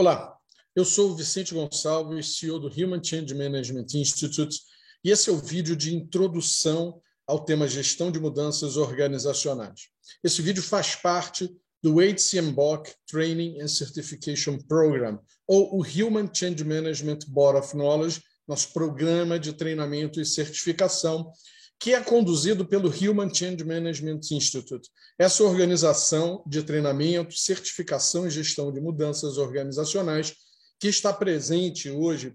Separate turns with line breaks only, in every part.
Olá, eu sou o Vicente Gonçalves, CEO do Human Change Management Institute, e esse é o vídeo de introdução ao tema gestão de mudanças organizacionais. Esse vídeo faz parte do HCMBOK Training and Certification Program, ou o Human Change Management Board of Knowledge, nosso programa de treinamento e certificação, que é conduzido pelo Human Change Management Institute. Essa organização de treinamento, certificação e gestão de mudanças organizacionais, que está presente hoje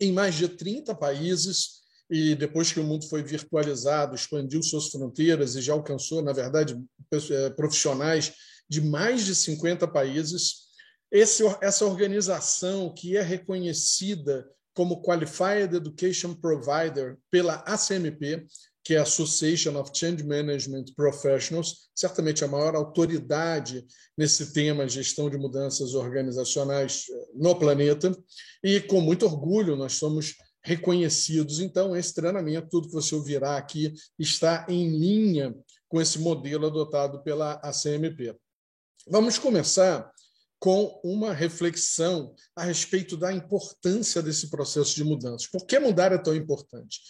em mais de 30 países, e depois que o mundo foi virtualizado, expandiu suas fronteiras e já alcançou, na verdade, eh, profissionais de mais de 50 países. Esse, essa organização, que é reconhecida como Qualified Education Provider pela ACMP, que é a Association of Change Management Professionals, certamente a maior autoridade nesse tema gestão de mudanças organizacionais eh, no planeta, e com muito orgulho nós somos reconhecidos. Então, esse treinamento, tudo que você ouvirá aqui, está em linha com esse modelo adotado pela ACMP. Vamos começar com uma reflexão a respeito da importância desse processo de mudança. Por que mudar é tão importante?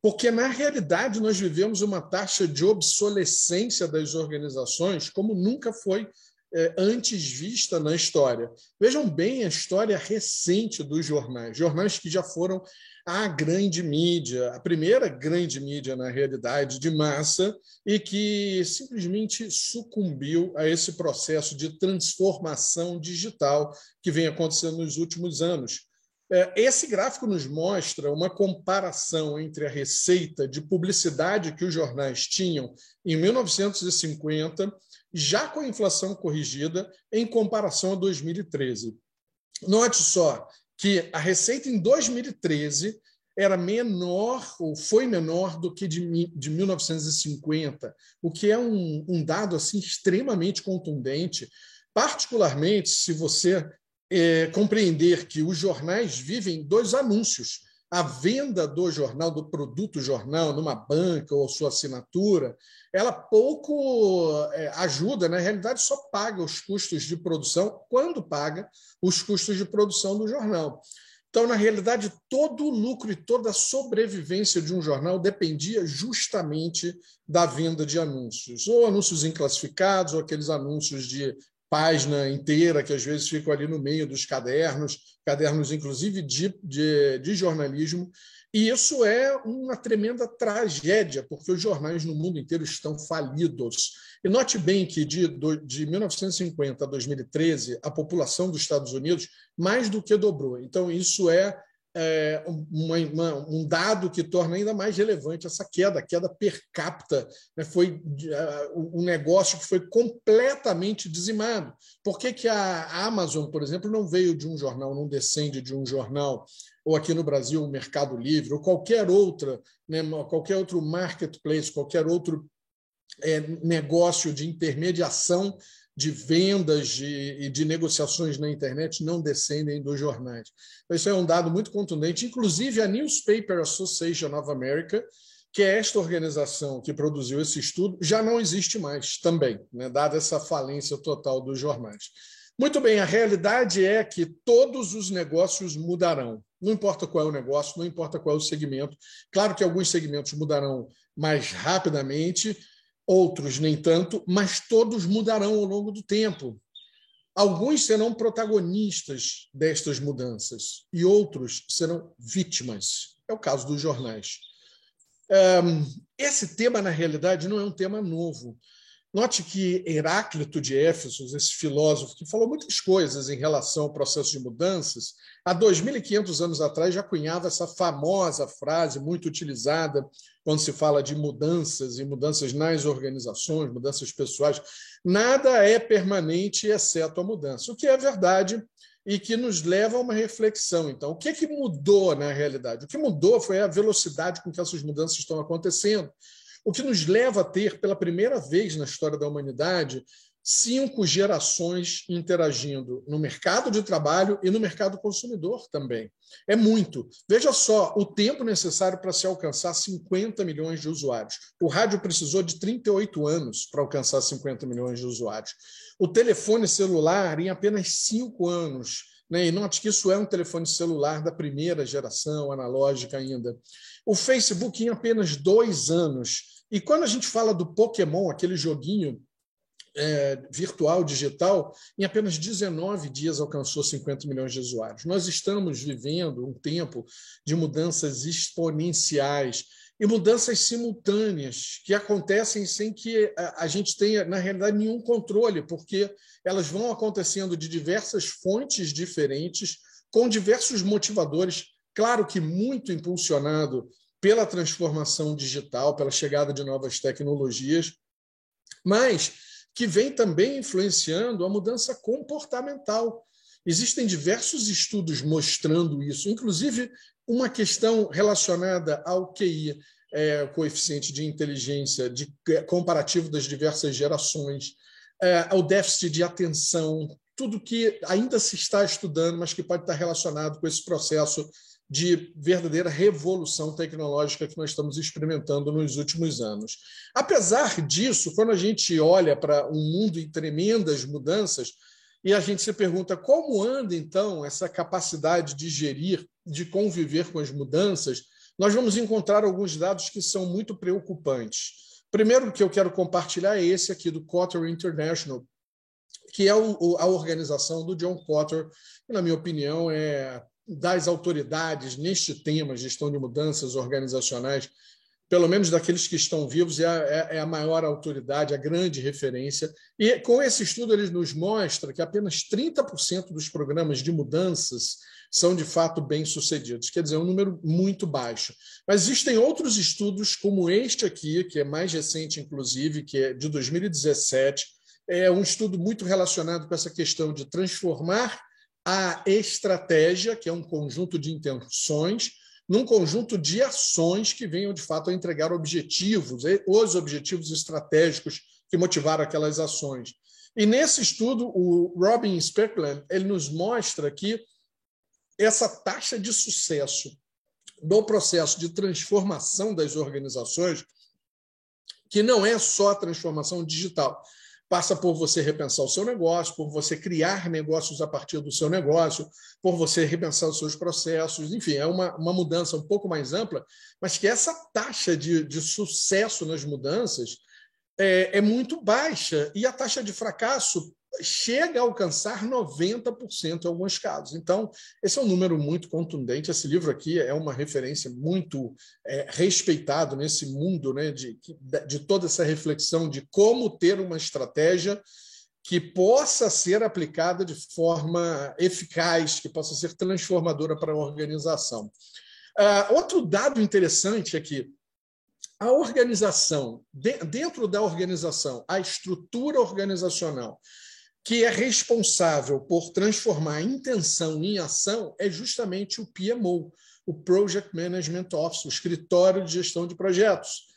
Porque, na realidade, nós vivemos uma taxa de obsolescência das organizações como nunca foi é, antes vista na história. Vejam bem a história recente dos jornais, jornais que já foram a grande mídia, a primeira grande mídia, na realidade, de massa, e que simplesmente sucumbiu a esse processo de transformação digital que vem acontecendo nos últimos anos. É, esse gráfico nos mostra uma comparação entre a receita de publicidade que os jornais tinham em 1950, já com a inflação corrigida, em comparação a 2013. Note só que a receita em 2013 era menor, ou foi menor, do que de, de 1950, o que é um, um dado assim extremamente contundente, particularmente se você é, compreender que os jornais vivem dois anúncios a venda do jornal, do produto jornal, numa banca ou sua assinatura, ela pouco é, ajuda, na realidade, só paga os custos de produção, quando paga os custos de produção do jornal. Então, na realidade, todo o lucro e toda a sobrevivência de um jornal dependia justamente da venda de anúncios, ou anúncios inclassificados, ou aqueles anúncios de página inteira, que às vezes ficam ali no meio dos cadernos, cadernos inclusive de, de, de jornalismo. E isso é uma tremenda tragédia, porque os jornais no mundo inteiro estão falidos. E note bem que de, de 1950 a 2013, a população dos Estados Unidos mais do que dobrou. Então, isso é é, uma, uma, um dado que torna ainda mais relevante essa queda, a queda per capita. Né, foi uh, um negócio que foi completamente dizimado. Por que, que a Amazon, por exemplo, não veio de um jornal, não descende de um jornal, ou aqui no Brasil, o Mercado Livre, ou qualquer outra, né, qualquer outro marketplace, qualquer outro é, negócio de intermediação de vendas de, e de negociações na internet não descendem dos jornais. Então, isso é um dado muito contundente. Inclusive, a Newspaper Association of America, que é esta organização que produziu esse estudo, já não existe mais também, né, dada essa falência total dos jornais. Muito bem, a realidade é que todos os negócios mudarão. Não importa qual é o negócio, não importa qual é o segmento. Claro que alguns segmentos mudarão mais rapidamente, outros nem tanto, mas todos mudarão ao longo do tempo. Alguns serão protagonistas destas mudanças e outros serão vítimas. É o caso dos jornais. Esse tema, na realidade, não é um tema novo. Note que Heráclito de Éfeso, esse filósofo que falou muitas coisas em relação ao processo de mudanças, há 2.500 anos atrás já cunhava essa famosa frase muito utilizada quando se fala de mudanças e mudanças nas organizações, mudanças pessoais. Nada é permanente exceto a mudança, o que é verdade e que nos leva a uma reflexão. Então, o que, é que mudou na realidade? O que mudou foi a velocidade com que essas mudanças estão acontecendo o que nos leva a ter, pela primeira vez na história da humanidade, cinco gerações interagindo no mercado de trabalho e no mercado consumidor também. É muito. Veja só o tempo necessário para se alcançar 50 milhões de usuários. O rádio precisou de 38 anos para alcançar 50 milhões de usuários. O telefone celular, em apenas cinco anos, Né? E note que isso é um telefone celular da primeira geração, analógica ainda. O Facebook em apenas dois anos. E quando a gente fala do Pokémon, aquele joguinho é, virtual, digital, em apenas 19 dias alcançou 50 milhões de usuários. Nós estamos vivendo um tempo de mudanças exponenciais e mudanças simultâneas que acontecem sem que a gente tenha, na realidade, nenhum controle, porque elas vão acontecendo de diversas fontes diferentes, com diversos motivadores, claro que muito impulsionado pela transformação digital, pela chegada de novas tecnologias, mas que vem também influenciando a mudança comportamental. Existem diversos estudos mostrando isso, inclusive uma questão relacionada ao QI, é, coeficiente de inteligência, de é, comparativo das diversas gerações, é, ao déficit de atenção, tudo que ainda se está estudando, mas que pode estar relacionado com esse processo de verdadeira revolução tecnológica que nós estamos experimentando nos últimos anos. Apesar disso, quando a gente olha para um mundo em tremendas mudanças, e a gente se pergunta como anda, então, essa capacidade de gerir, de conviver com as mudanças, nós vamos encontrar alguns dados que são muito preocupantes. Primeiro que eu quero compartilhar é esse aqui do Cotter International, que é a organização do John Cotter, que, na minha opinião, é das autoridades neste tema, gestão de mudanças organizacionais, pelo menos daqueles que estão vivos, é a, é, é a, maior autoridade, a grande referência. E com esse estudo, eles nos mostra que apenas 30% dos programas de mudanças são de fato bem-sucedidos. Quer dizer, é um número muito baixo. Mas existem outros estudos, como este aqui, que é mais recente, inclusive, que é de 2017, é um estudo muito relacionado com essa questão de transformar a estratégia, que é um conjunto de intenções, num conjunto de ações que venham de fato a entregar objetivos, os objetivos estratégicos que motivaram aquelas ações. E nesse estudo, o Robin Speckland ele nos mostra que essa taxa de sucesso do processo de transformação das organizações, que não é só a transformação digital, passa por você repensar o seu negócio, por você criar negócios a partir do seu negócio, por você repensar os seus processos, enfim, é uma, uma mudança um pouco mais ampla, mas que essa taxa de, de sucesso nas mudanças é, é muito baixa. E a taxa de fracasso chega a alcançar 90% em alguns casos. Então, esse é um número muito contundente. Esse livro aqui é uma referência muito é, respeitado nesse mundo né, de, de toda essa reflexão de como ter uma estratégia que possa ser aplicada de forma eficaz, que possa ser transformadora para a organização. Uh, outro dado interessante é que a organização, dentro da organização, a estrutura organizacional, que é responsável por transformar a intenção em ação é justamente o PMO, o Project Management Office, o escritório de gestão de projetos.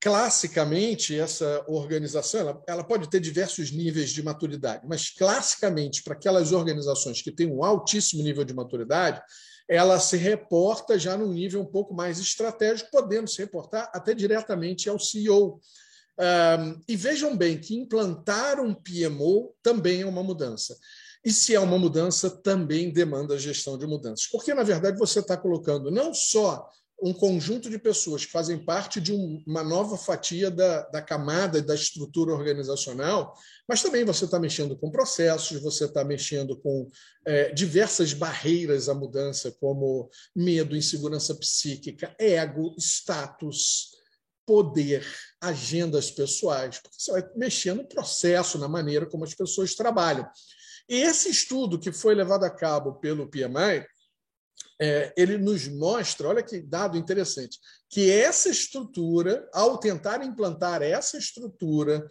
Classicamente, essa organização ela, ela pode ter diversos níveis de maturidade, mas classicamente, para aquelas organizações que têm um altíssimo nível de maturidade, ela se reporta já num nível um pouco mais estratégico, podendo se reportar até diretamente ao CEO. Um, e vejam bem que implantar um PMO também é uma mudança. E se é uma mudança, também demanda gestão de mudanças. Porque, na verdade, você está colocando não só um conjunto de pessoas que fazem parte de um, uma nova fatia da, da camada da estrutura organizacional, mas também você está mexendo com processos, você está mexendo com é, diversas barreiras à mudança, como medo, insegurança psíquica, ego, status, poder, agendas pessoais, porque você vai mexer no processo, na maneira como as pessoas trabalham. E esse estudo que foi levado a cabo pelo PMI, é, ele nos mostra, olha que dado interessante, que essa estrutura, ao tentar implantar essa estrutura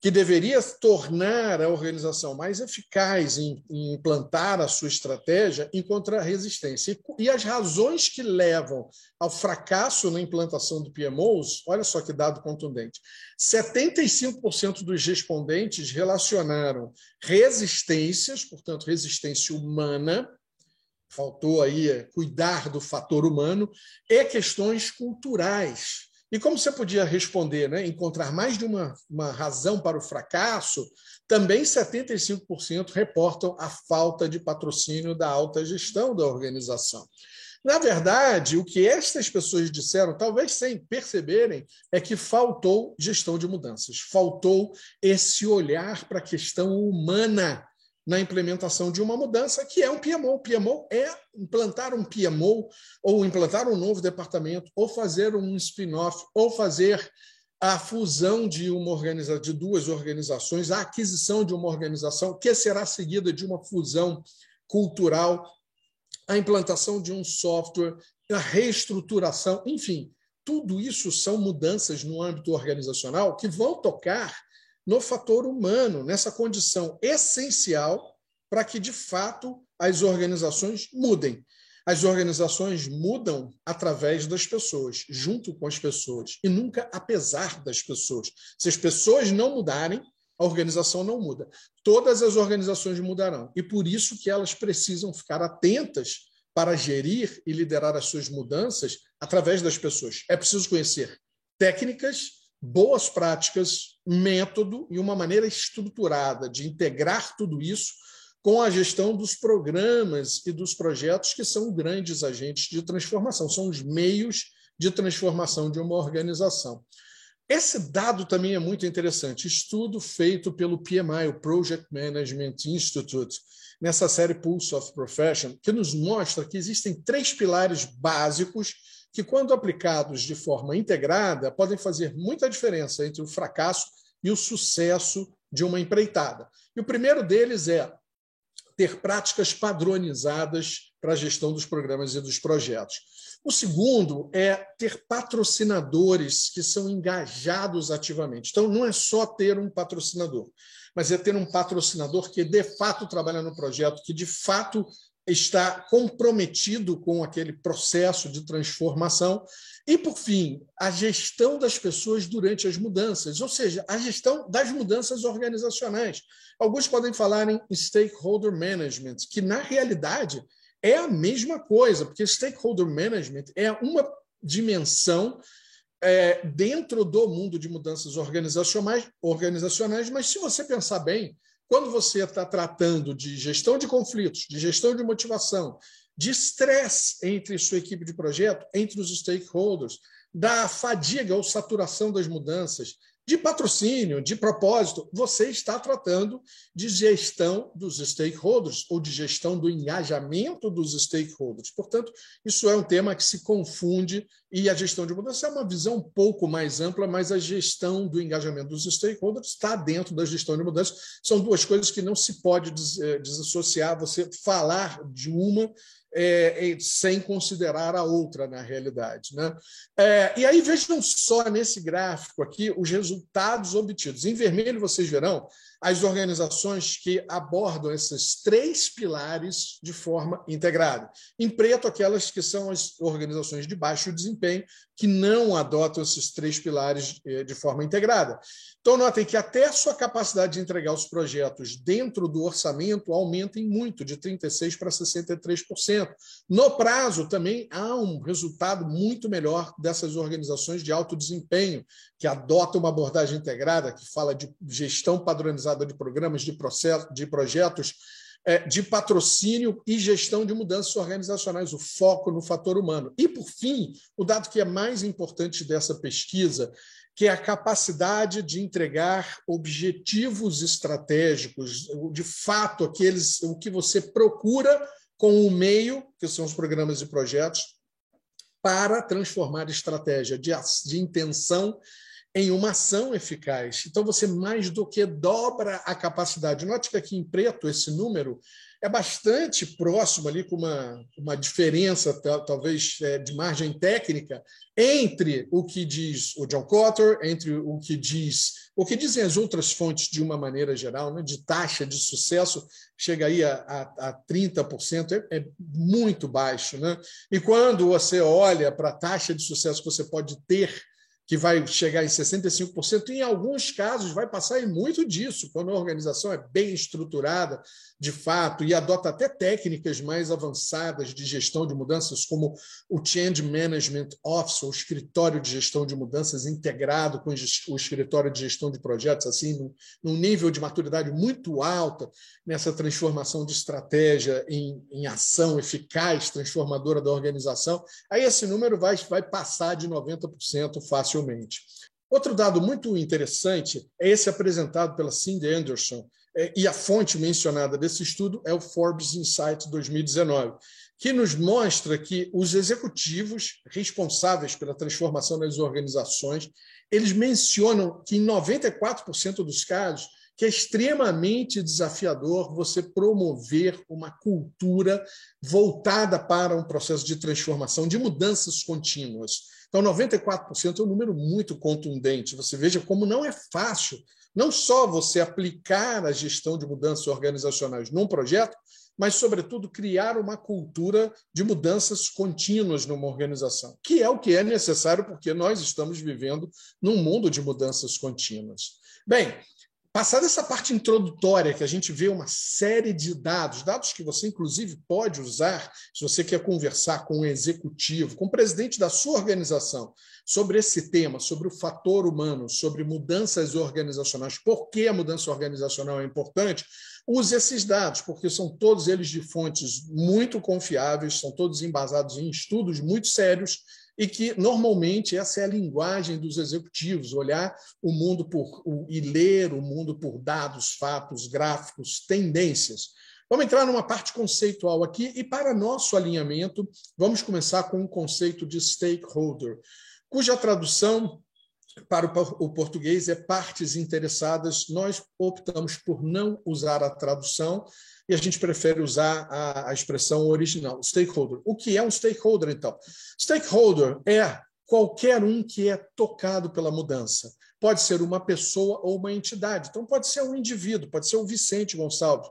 que deveria tornar a organização mais eficaz em, em implantar a sua estratégia, encontra resistência. E, e, as razões que levam ao fracasso na implantação do PMOs, olha só que dado contundente: 75% dos respondentes relacionaram resistências, portanto, resistência humana, faltou aí é, cuidar do fator humano, e questões culturais E como você podia responder, né, encontrar mais de uma, uma razão para o fracasso, também 75% reportam a falta de patrocínio da alta gestão da organização. Na verdade, o que estas pessoas disseram, talvez sem perceberem, é que faltou gestão de mudanças, faltou esse olhar para a questão humana na implementação de uma mudança que é um PMO. PMO é implantar um PMO, ou implantar um novo departamento, ou fazer um spin-off, ou fazer a fusão de uma organização, de duas organizações, a aquisição de uma organização que será seguida de uma fusão cultural a implantação de um software, a reestruturação, enfim, tudo isso são mudanças no âmbito organizacional que vão tocar no fator humano, nessa condição essencial para que, de fato, as organizações mudem. As organizações mudam através das pessoas, junto com as pessoas, e nunca apesar das pessoas. Se as pessoas não mudarem, a organização não muda. Todas as organizações mudarão. E por isso que elas precisam ficar atentas para gerir e liderar as suas mudanças através das pessoas. É preciso conhecer técnicas, boas práticas, método e uma maneira estruturada de integrar tudo isso com a gestão dos programas e dos projetos que são grandes agentes de transformação, são os meios de transformação de uma organização. Esse dado também é muito interessante. Estudo feito pelo PMI, o Project Management Institute, nessa série Pulse of Profession, que nos mostra que existem três pilares básicos que, quando aplicados de forma integrada, podem fazer muita diferença entre o fracasso e o sucesso de uma empreitada. E o primeiro deles é ter práticas padronizadas para a gestão dos programas e dos projetos. O segundo é ter patrocinadores que são engajados ativamente. Então, não é só ter um patrocinador, mas é ter um patrocinador que de fato trabalha no projeto, que de fato está comprometido com aquele processo de transformação. E, por fim, a gestão das pessoas durante as mudanças, ou seja, a gestão das mudanças organizacionais. Alguns podem falar em stakeholder management, que na realidade é a mesma coisa, porque stakeholder management é uma dimensão é, dentro do mundo de mudanças organizacionais, organizacionais, mas se você pensar bem, quando você está tratando de gestão de conflitos, de gestão de motivação, de estresse entre sua equipe de projeto, entre os stakeholders, da fadiga ou saturação das mudanças, de patrocínio, de propósito, você está tratando de gestão dos stakeholders ou de gestão do engajamento dos stakeholders. Portanto, isso é um tema que se confunde e a gestão de mudança é uma visão um pouco mais ampla, mas a gestão do engajamento dos stakeholders está dentro da gestão de mudança. São duas coisas que não se pode eh, desassociar. Você falar de uma é, sem considerar a outra na realidade. Né? É, e aí vejam só nesse gráfico aqui os resultados obtidos. Em vermelho vocês verão as organizações que abordam esses três pilares de forma integrada. Em preto, aquelas que são as organizações de baixo desempenho, que não adotam esses três pilares eh, de forma integrada. Então, notem que até a sua capacidade de entregar os projetos dentro do orçamento aumenta em muito, de 36% para 63%. No prazo, também há um resultado muito melhor dessas organizações de alto desempenho, que adotam uma abordagem integrada, que fala de gestão padronizada de programas, de, processo, de projetos, é, de patrocínio e gestão de mudanças organizacionais, o foco no fator humano. E, por fim, o dado que é mais importante dessa pesquisa que é a capacidade de entregar objetivos estratégicos, de fato, aqueles o que você procura com o meio, que são os programas e projetos, para transformar estratégia de, de intenção em uma ação eficaz. Então, você mais do que dobra a capacidade. Note que aqui em preto, esse número é bastante próximo ali, com uma, uma diferença, talvez, é, de margem técnica, entre o que diz o John Cotter, entre o que diz, o que dizem as outras fontes de uma maneira geral, né, de taxa de sucesso, chega aí a, a, a 30%, é, é muito baixo. Né? E quando você olha para a taxa de sucesso que você pode ter que vai chegar em 65%, e em alguns casos vai passar em muito disso, quando a organização é bem estruturada, de fato, e adota até técnicas mais avançadas de gestão de mudanças, como o Change Management Office, o escritório de gestão de mudanças integrado com o escritório de gestão de projetos, assim, num nível de maturidade muito alta nessa transformação de estratégia em, em ação eficaz, transformadora da organização, aí esse número vai, vai passar de 90% fácil facilmente. Outro dado muito interessante é esse apresentado pela Cindy Anderson, é, e a fonte mencionada desse estudo é o Forbes Insight 2019, que nos mostra que os executivos responsáveis pela transformação das organizações, eles mencionam que em 94% dos casos que é extremamente desafiador você promover uma cultura voltada para um processo de transformação, de mudanças contínuas. Então, 94% é um número muito contundente. Você veja como não é fácil, não só você aplicar a gestão de mudanças organizacionais num projeto, mas, sobretudo, criar uma cultura de mudanças contínuas numa organização, que é o que é necessário porque nós estamos vivendo num mundo de mudanças contínuas. Bem, Passada essa parte introdutória, que a gente vê uma série de dados, dados que você, inclusive, pode usar se você quer conversar com o um executivo, com o presidente da sua organização, sobre esse tema, sobre o fator humano, sobre mudanças organizacionais, por que a mudança organizacional é importante, use esses dados, porque são todos eles de fontes muito confiáveis, são todos embasados em estudos muito sérios e que normalmente essa é a linguagem dos executivos, olhar o mundo por e ler o mundo por dados, fatos, gráficos, tendências. Vamos entrar numa parte conceitual aqui e para nosso alinhamento, vamos começar com o conceito de stakeholder, cuja tradução para o português é partes interessadas. Nós optamos por não usar a tradução e a gente prefere usar a, a expressão original, stakeholder. O que é um stakeholder, então? Stakeholder é qualquer um que é tocado pela mudança. Pode ser uma pessoa ou uma entidade. Então, pode ser um indivíduo, pode ser o Vicente Gonçalves,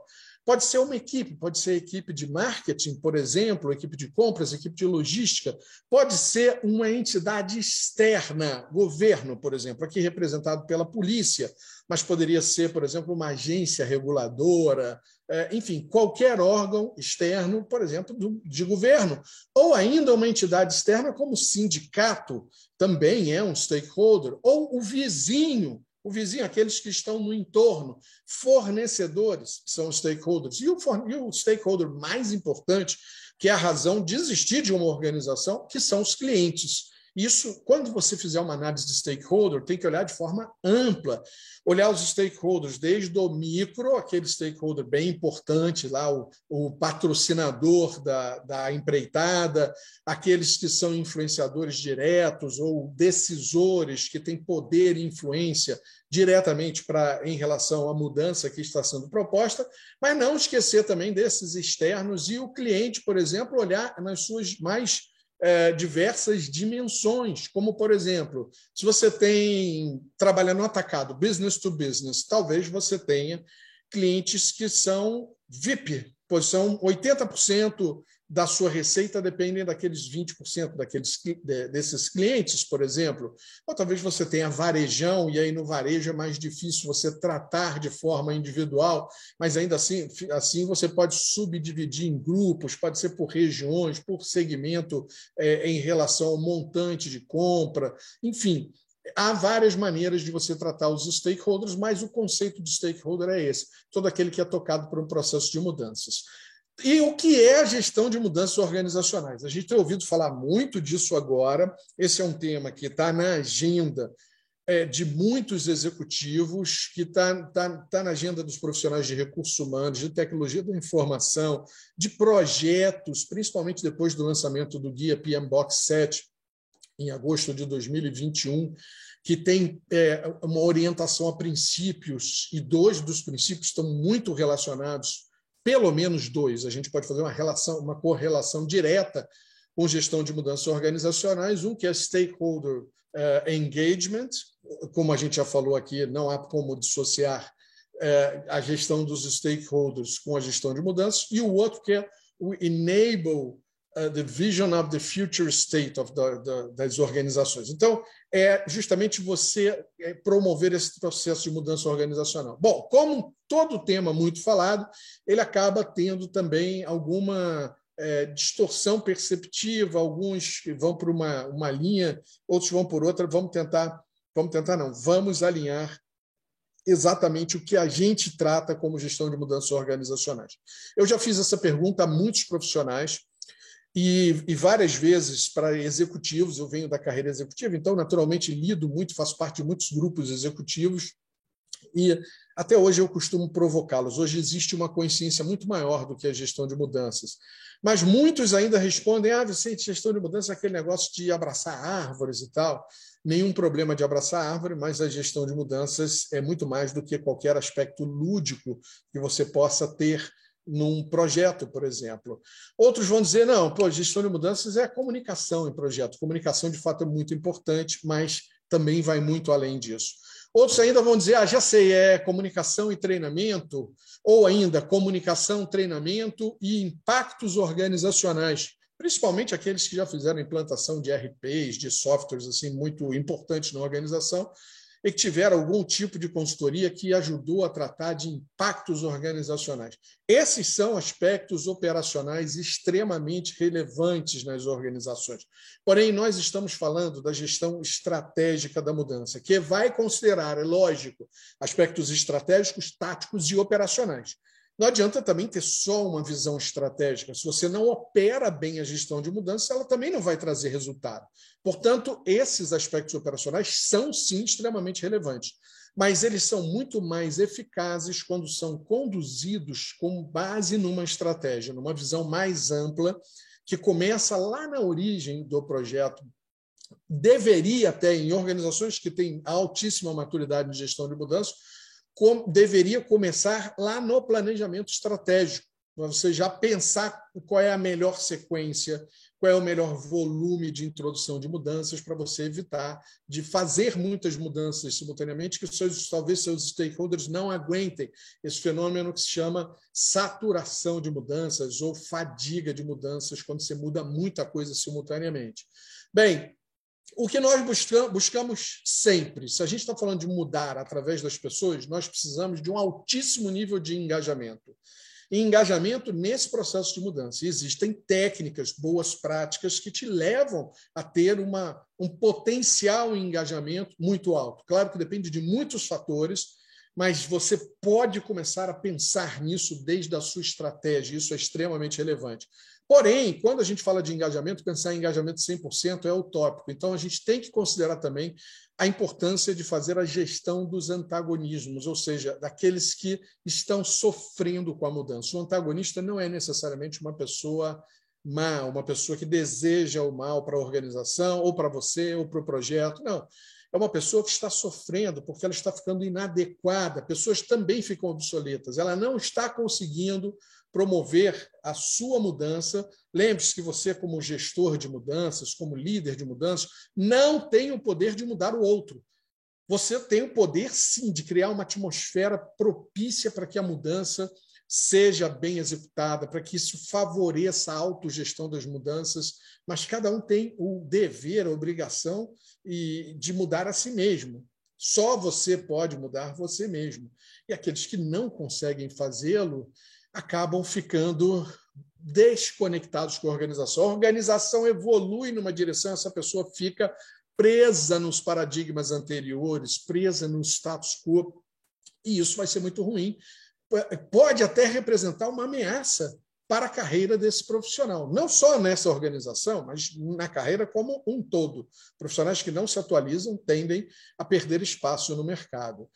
Pode ser uma equipe, pode ser equipe de marketing, por exemplo, equipe de compras, equipe de logística, pode ser uma entidade externa, governo, por exemplo, aqui representado pela polícia, mas poderia ser, por exemplo, uma agência reguladora, é, enfim, qualquer órgão externo, por exemplo, de governo, ou ainda uma entidade externa como sindicato, também é um stakeholder, ou o vizinho o vizinho, aqueles que estão no entorno, fornecedores, são os stakeholders. E o, e o stakeholder mais importante, que é a razão de existir de uma organização, que são os clientes. Isso, quando você fizer uma análise de stakeholder, tem que olhar de forma ampla, olhar os stakeholders desde o micro, aquele stakeholder bem importante lá, o, o patrocinador da, da empreitada, aqueles que são influenciadores diretos ou decisores que têm poder e influência diretamente para em relação à mudança que está sendo proposta, mas não esquecer também desses externos e o cliente, por exemplo, olhar nas suas mais é, diversas dimensões, como, por exemplo, se você tem, trabalha no atacado, business to business, talvez você tenha clientes que são VIP, pois são 80% da sua receita dependem daqueles 20% daqueles, desses clientes, por exemplo. Ou talvez você tenha varejão, e aí no varejo é mais difícil você tratar de forma individual, mas ainda assim, assim você pode subdividir em grupos, pode ser por regiões, por segmento é, em relação ao montante de compra, enfim. Há várias maneiras de você tratar os stakeholders, mas o conceito de stakeholder é esse: todo aquele que é tocado por um processo de mudanças. E o que é a gestão de mudanças organizacionais? A gente tem ouvido falar muito disso agora. Esse é um tema que está na agenda é, de muitos executivos, que está tá, tá na agenda dos profissionais de recursos humanos, de tecnologia da informação, de projetos, principalmente depois do lançamento do guia PMBOK 7, em agosto de 2021, que tem é, uma orientação a princípios, e dois dos princípios estão muito relacionados pelo menos dois. A gente pode fazer uma relação, uma correlação direta com gestão de mudanças organizacionais. Um que é stakeholder uh, engagement, como a gente já falou aqui, não há como dissociar uh, a gestão dos stakeholders com a gestão de mudanças. E o outro que é o enable the vision of the future state of the, the, das organizações. Então, é justamente você é, promover esse processo de mudança organizacional. Bom, como todo tema muito falado, ele acaba tendo também alguma é, distorção perceptiva, alguns vão por uma, uma linha, outros vão por outra. Vamos tentar, vamos tentar não, vamos alinhar exatamente o que a gente trata como gestão de mudanças organizacionais. Eu já fiz essa pergunta a muitos profissionais e, e, várias vezes para executivos, eu venho da carreira executiva, então, naturalmente, lido muito, faço parte de muitos grupos executivos, e até hoje eu costumo provocá-los. Hoje existe uma consciência muito maior do que a gestão de mudanças. Mas muitos ainda respondem: ah, Vicente, gestão de mudança é aquele negócio de abraçar árvores e tal. Nenhum problema de abraçar árvore, mas a gestão de mudanças é muito mais do que qualquer aspecto lúdico que você possa ter num projeto, por exemplo. Outros vão dizer, não, pô, gestão de mudanças é comunicação em projeto. Comunicação, de fato, é muito importante, mas também vai muito além disso. Outros ainda vão dizer, ah, já sei, é comunicação e treinamento, ou ainda comunicação, treinamento e impactos organizacionais, principalmente aqueles que já fizeram implantação de RPs, de softwares assim muito importantes na organização, e que tiveram algum tipo de consultoria que ajudou a tratar de impactos organizacionais. Esses são aspectos operacionais extremamente relevantes nas organizações. Porém, nós estamos falando da gestão estratégica da mudança, que vai considerar, é lógico, aspectos estratégicos, táticos e operacionais. Não adianta também ter só uma visão estratégica. Se você não opera bem a gestão de mudança, ela também não vai trazer resultado. Portanto, esses aspectos operacionais são sim extremamente relevantes, mas eles são muito mais eficazes quando são conduzidos com base numa estratégia, numa visão mais ampla, que começa lá na origem do projeto. Deveria até em organizações que têm altíssima maturidade de gestão de mudança, com, deveria começar lá no planejamento estratégico. Você já pensar qual é a melhor sequência, qual é o melhor volume de introdução de mudanças para você evitar de fazer muitas mudanças simultaneamente que seus, talvez seus stakeholders não aguentem esse fenômeno que se chama saturação de mudanças ou fadiga de mudanças quando você muda muita coisa simultaneamente. Bem, o que nós buscamos sempre, se a gente está falando de mudar através das pessoas, nós precisamos de um altíssimo nível de engajamento. E engajamento nesse processo de mudança. Existem técnicas, boas práticas que te levam a ter uma, um potencial engajamento muito alto. Claro que depende de muitos fatores, mas você pode começar a pensar nisso desde a sua estratégia, isso é extremamente relevante. Porém, quando a gente fala de engajamento, pensar em engajamento 100% é utópico. Então, a gente tem que considerar também a importância de fazer a gestão dos antagonismos, ou seja, daqueles que estão sofrendo com a mudança. O antagonista não é necessariamente uma pessoa má, uma pessoa que deseja o mal para a organização, ou para você, ou para o projeto. Não é uma pessoa que está sofrendo porque ela está ficando inadequada. Pessoas também ficam obsoletas. Ela não está conseguindo promover a sua mudança. Lembre-se que você, como gestor de mudanças, como líder de mudanças, não tem o poder de mudar o outro. Você tem o poder, sim, de criar uma atmosfera propícia para que a mudança seja bem executada, para que isso favoreça a autogestão das mudanças, mas cada um tem o dever, a obrigação de mudar a si mesmo. Só você pode mudar você mesmo. E aqueles que não conseguem fazê-lo acabam ficando desconectados com a organização. A organização evolui numa direção, essa pessoa fica presa nos paradigmas anteriores, presa no status quo, e isso vai ser muito ruim, pode até representar uma ameaça para a carreira desse profissional, não só nessa organização, mas na carreira como um todo. Profissionais que não se atualizam tendem a perder espaço no mercado.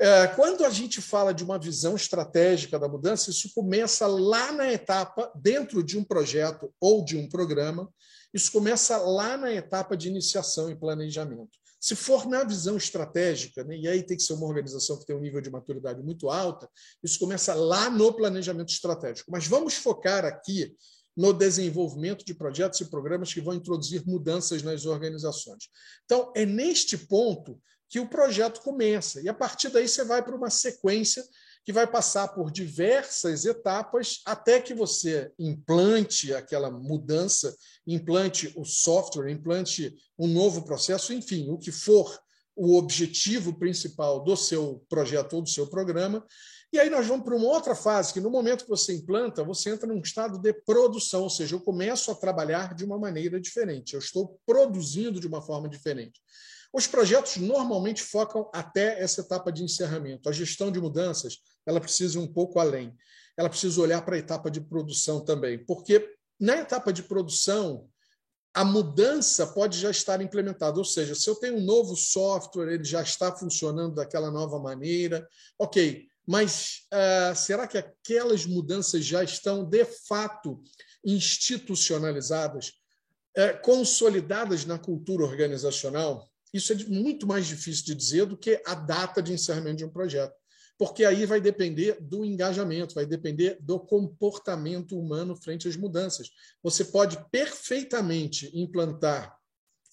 É, quando a gente fala de uma visão estratégica da mudança, isso começa lá na etapa, dentro de um projeto ou de um programa, isso começa lá na etapa de iniciação e planejamento. Se for na visão estratégica, né, e aí tem que ser uma organização que tem um nível de maturidade muito alta, isso começa lá no planejamento estratégico. Mas vamos focar aqui no desenvolvimento de projetos e programas que vão introduzir mudanças nas organizações. Então, é neste ponto que o projeto começa. E a partir daí você vai para uma sequência que vai passar por diversas etapas até que você implante aquela mudança, implante o software, implante um novo processo, enfim, o que for o objetivo principal do seu projeto ou do seu programa. E aí nós vamos para uma outra fase, que no momento que você implanta, você entra num estado de produção, ou seja, eu começo a trabalhar de uma maneira diferente, eu estou produzindo de uma forma diferente. Os projetos normalmente focam até essa etapa de encerramento. A gestão de mudanças, ela precisa ir um pouco além. Ela precisa olhar para a etapa de produção também, porque na etapa de produção, a mudança pode já estar implementada, ou seja, se eu tenho um novo software, ele já está funcionando daquela nova maneira, ok, mas uh, será que aquelas mudanças já estão de fato institucionalizadas, uh, consolidadas na cultura organizacional? Isso é muito mais difícil de dizer do que a data de encerramento de um projeto, porque aí vai depender do engajamento, vai depender do comportamento humano frente às mudanças. Você pode perfeitamente implantar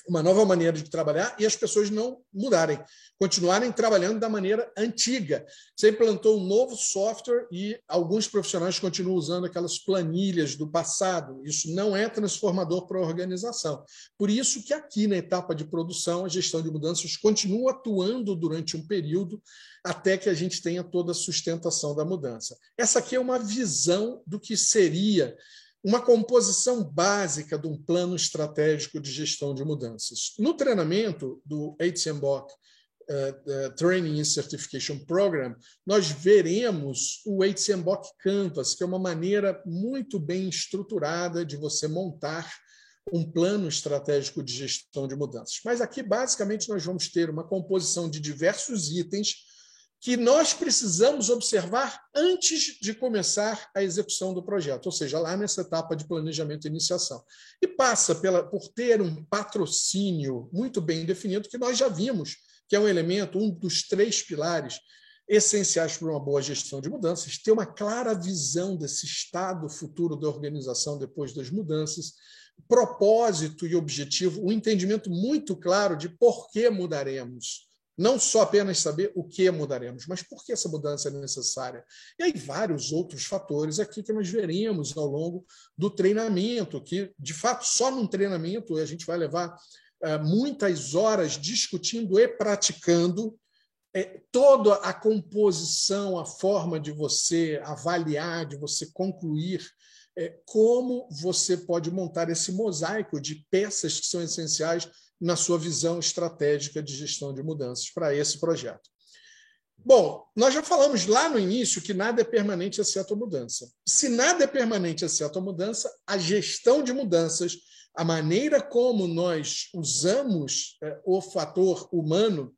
uma nova maneira de trabalhar e as pessoas não mudarem, continuarem trabalhando da maneira antiga. Você implantou um novo software e alguns profissionais continuam usando aquelas planilhas do passado. Isso não é transformador para a organização. Por isso que aqui na etapa de produção a gestão de mudanças continua atuando durante um período até que a gente tenha toda a sustentação da mudança. Essa aqui é uma visão do que seria uma composição básica de um plano estratégico de gestão de mudanças. No treinamento do HCMBOK uh, uh, Training and Certification Program, nós veremos o HCMBOK Canvas, que é uma maneira muito bem estruturada de você montar um plano estratégico de gestão de mudanças. Mas aqui, basicamente, nós vamos ter uma composição de diversos itens que nós precisamos observar antes de começar a execução do projeto, ou seja, lá nessa etapa de planejamento e iniciação. E passa pela, por ter um patrocínio muito bem definido, que nós já vimos, que é um elemento, um dos três pilares essenciais para uma boa gestão de mudanças, ter uma clara visão desse estado futuro da organização depois das mudanças, propósito e objetivo, um entendimento muito claro de por que mudaremos não só apenas saber o que mudaremos, mas por que essa mudança é necessária. E aí vários outros fatores aqui que nós veremos ao longo do treinamento, que, de fato, só num treinamento a gente vai levar é, muitas horas discutindo e praticando é, toda a composição, a forma de você avaliar, de você concluir é, como você pode montar esse mosaico de peças que são essenciais na sua visão estratégica de gestão de mudanças para esse projeto. Bom, nós já falamos lá no início que nada é permanente exceto a mudança. Se nada é permanente exceto a mudança, a gestão de mudanças, a maneira como nós usamos é, o fator humano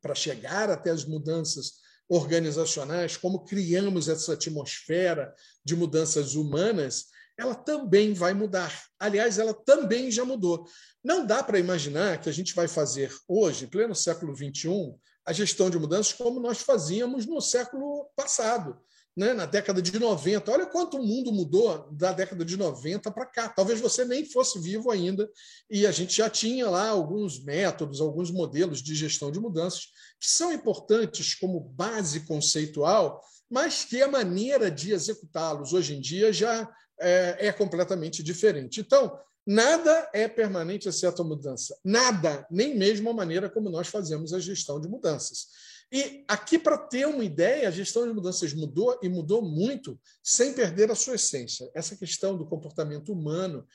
para chegar até as mudanças organizacionais, como criamos essa atmosfera de mudanças humanas, ela também vai mudar. Aliás, ela também já mudou. Não dá para imaginar que a gente vai fazer hoje, pleno século XXI, a gestão de mudanças como nós fazíamos no século passado, né? na década de 90. Olha quanto o mundo mudou da década de 90 para cá. Talvez você nem fosse vivo ainda, e a gente já tinha lá alguns métodos, alguns modelos de gestão de mudanças que são importantes como base conceitual, mas que a maneira de executá-los hoje em dia já é, é completamente diferente. Então, nada é permanente exceto a mudança. Nada, nem mesmo a maneira como nós fazemos a gestão de mudanças. E aqui, para ter uma ideia, a gestão de mudanças mudou e mudou muito sem perder a sua essência. Essa questão do comportamento humano.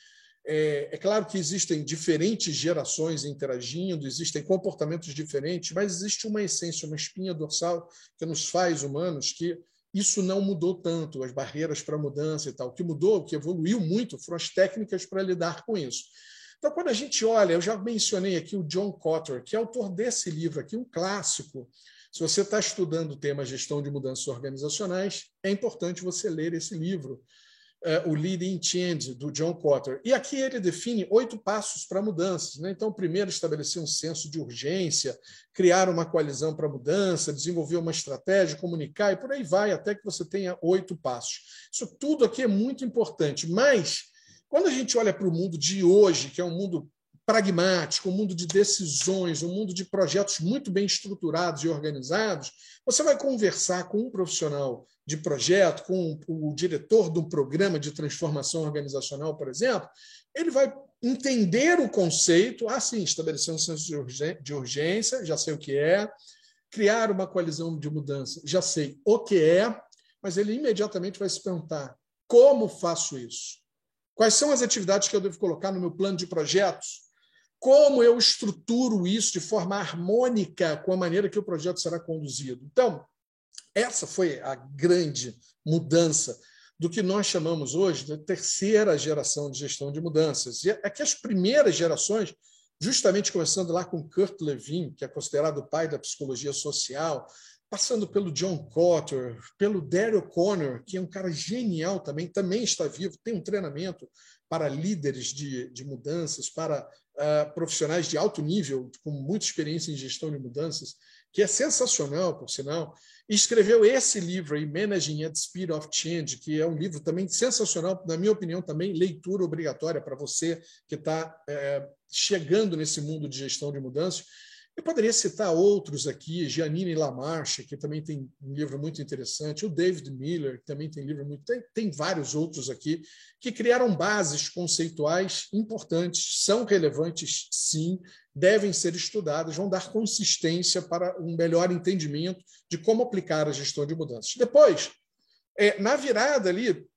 É, é, claro que existem diferentes gerações interagindo, existem comportamentos diferentes, mas existe uma essência, uma espinha dorsal que nos faz humanos que isso não mudou tanto, as barreiras para mudança e tal. O que mudou, o que evoluiu muito, foram as técnicas para lidar com isso. Então, quando a gente olha, eu já mencionei aqui o John Cotter, que é autor desse livro aqui, um clássico. Se você está estudando o tema gestão de mudanças organizacionais, é importante você ler esse livro, o Leading Change, do John Cotter. E aqui ele define oito passos para mudanças. Né? Então, primeiro, estabelecer um senso de urgência, criar uma coalizão para mudança, desenvolver uma estratégia, comunicar, e por aí vai, até que você tenha oito passos. Isso tudo aqui é muito importante, mas quando a gente olha para o mundo de hoje, que é um mundo pragmático, um mundo de decisões, um mundo de projetos muito bem estruturados e organizados, você vai conversar com um profissional de projeto, com o diretor de um programa de transformação organizacional, por exemplo, ele vai entender o conceito, ah, sim, estabelecer um senso de urgência, já sei o que é, criar uma coalizão de mudança, já sei o que é, mas ele imediatamente vai se perguntar: como faço isso? Quais são as atividades que eu devo colocar no meu plano de projetos? Como eu estruturo isso de forma harmônica com a maneira que o projeto será conduzido? Então, essa foi a grande mudança do que nós chamamos hoje de terceira geração de gestão de mudanças. E é que as primeiras gerações, justamente começando lá com Kurt Levin, que é considerado o pai da psicologia social, passando pelo John Cotter, pelo Daryl Conner, que é um cara genial também, também está vivo, tem um treinamento para líderes de, de mudanças, para uh, profissionais de alto nível, com muita experiência em gestão de mudanças, que é sensacional, por sinal, escreveu esse livro aí, Managing at Speed of Change, que é um livro também sensacional, na minha opinião, também leitura obrigatória para você que está é, chegando nesse mundo de gestão de mudanças. Eu poderia citar outros aqui, Giannini Lamarche, que também tem um livro muito interessante, o David Miller, que também tem livro muito. Tem, tem vários outros aqui, que criaram bases conceituais importantes, são relevantes, sim, devem ser estudadas, vão dar consistência para um melhor entendimento de como aplicar a gestão de mudanças. Depois, é, na virada ali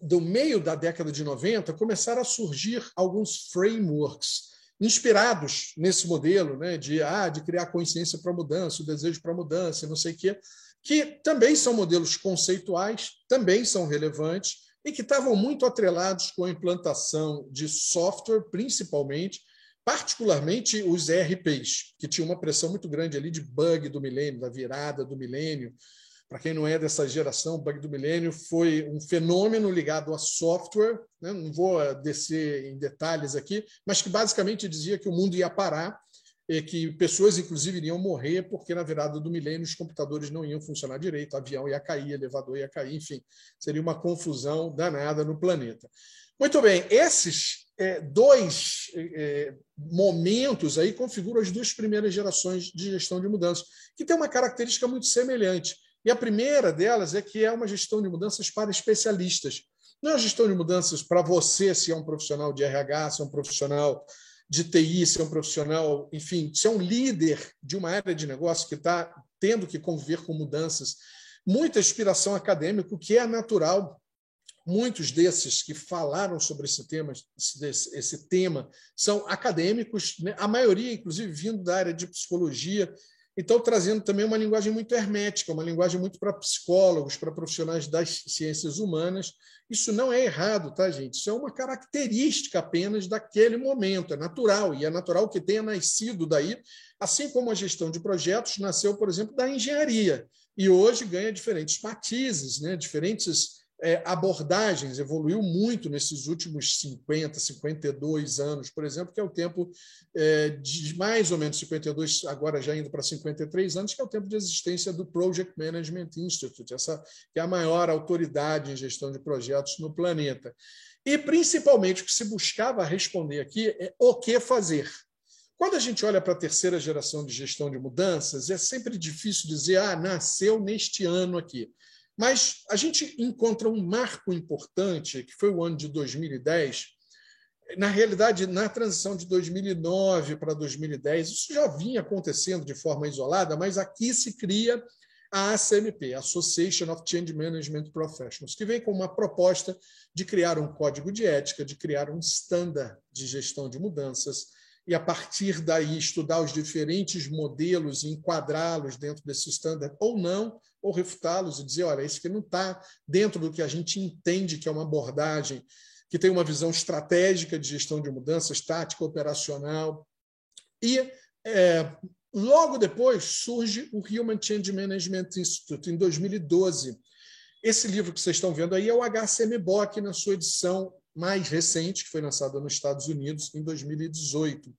do meio da década de 90, começaram a surgir alguns frameworks inspirados nesse modelo né, de, ah, de criar consciência para mudança, o desejo para mudança, não sei o quê, que também são modelos conceituais, também são relevantes e que estavam muito atrelados com a implantação de software, principalmente, particularmente os ERPs, que tinham uma pressão muito grande ali de bug do milênio, da virada do milênio, para quem não é dessa geração, o bug do milênio foi um fenômeno ligado a software, né? não vou eh, descer em detalhes aqui, mas que basicamente dizia que o mundo ia parar e que pessoas, inclusive, iriam morrer porque na virada do milênio os computadores não iam funcionar direito, avião ia cair, elevador ia cair, enfim, seria uma confusão danada no planeta. Muito bem, esses é, dois é, momentos aí configuram as duas primeiras gerações de gestão de mudanças, que tem uma característica muito semelhante. E a primeira delas é que é uma gestão de mudanças para especialistas. Não é uma gestão de mudanças para você, se é um profissional de RH, se é um profissional de TI, se é um profissional, enfim, se é um líder de uma área de negócio que está tendo que conviver com mudanças. Muita inspiração acadêmica, o que é natural. Muitos desses que falaram sobre esse tema, esse, tema são acadêmicos, né? a maioria, inclusive, vindo da área de psicologia então, trazendo também uma linguagem muito hermética, uma linguagem muito para psicólogos, para profissionais das ciências humanas. Isso não é errado, tá, gente? Isso é uma característica apenas daquele momento, é natural, e é natural que tenha nascido daí, assim como a gestão de projetos nasceu, por exemplo, da engenharia, e hoje ganha diferentes matizes, né? diferentes é, abordagens, evoluiu muito nesses últimos 50, 52 anos, por exemplo, que é o tempo é, de mais ou menos 52, agora já indo para 53 anos, que é o tempo de existência do Project Management Institute, essa que é a maior autoridade em gestão de projetos no planeta. E, principalmente, o que se buscava responder aqui é o que fazer. Quando a gente olha para a terceira geração de gestão de mudanças, é sempre difícil dizer, ah, nasceu neste ano aqui. Mas a gente encontra um marco importante, que foi o ano de 2010. Na realidade, na transição de 2009 para 2010, isso já vinha acontecendo de forma isolada, mas aqui se cria a ACMP, Association of Change Management Professionals, que vem com uma proposta de criar um código de ética, de criar um standard de gestão de mudanças, e a partir daí estudar os diferentes modelos e enquadrá-los dentro desse standard ou não, ou refutá-los e dizer, olha, esse que não está dentro do que a gente entende que é uma abordagem que tem uma visão estratégica de gestão de mudanças, tática, operacional. E é, logo depois surge o Human Change Management Institute, em 2012. Esse livro que vocês estão vendo aí é o HCMBOK, na sua edição mais recente, que foi lançada nos Estados Unidos em 2018.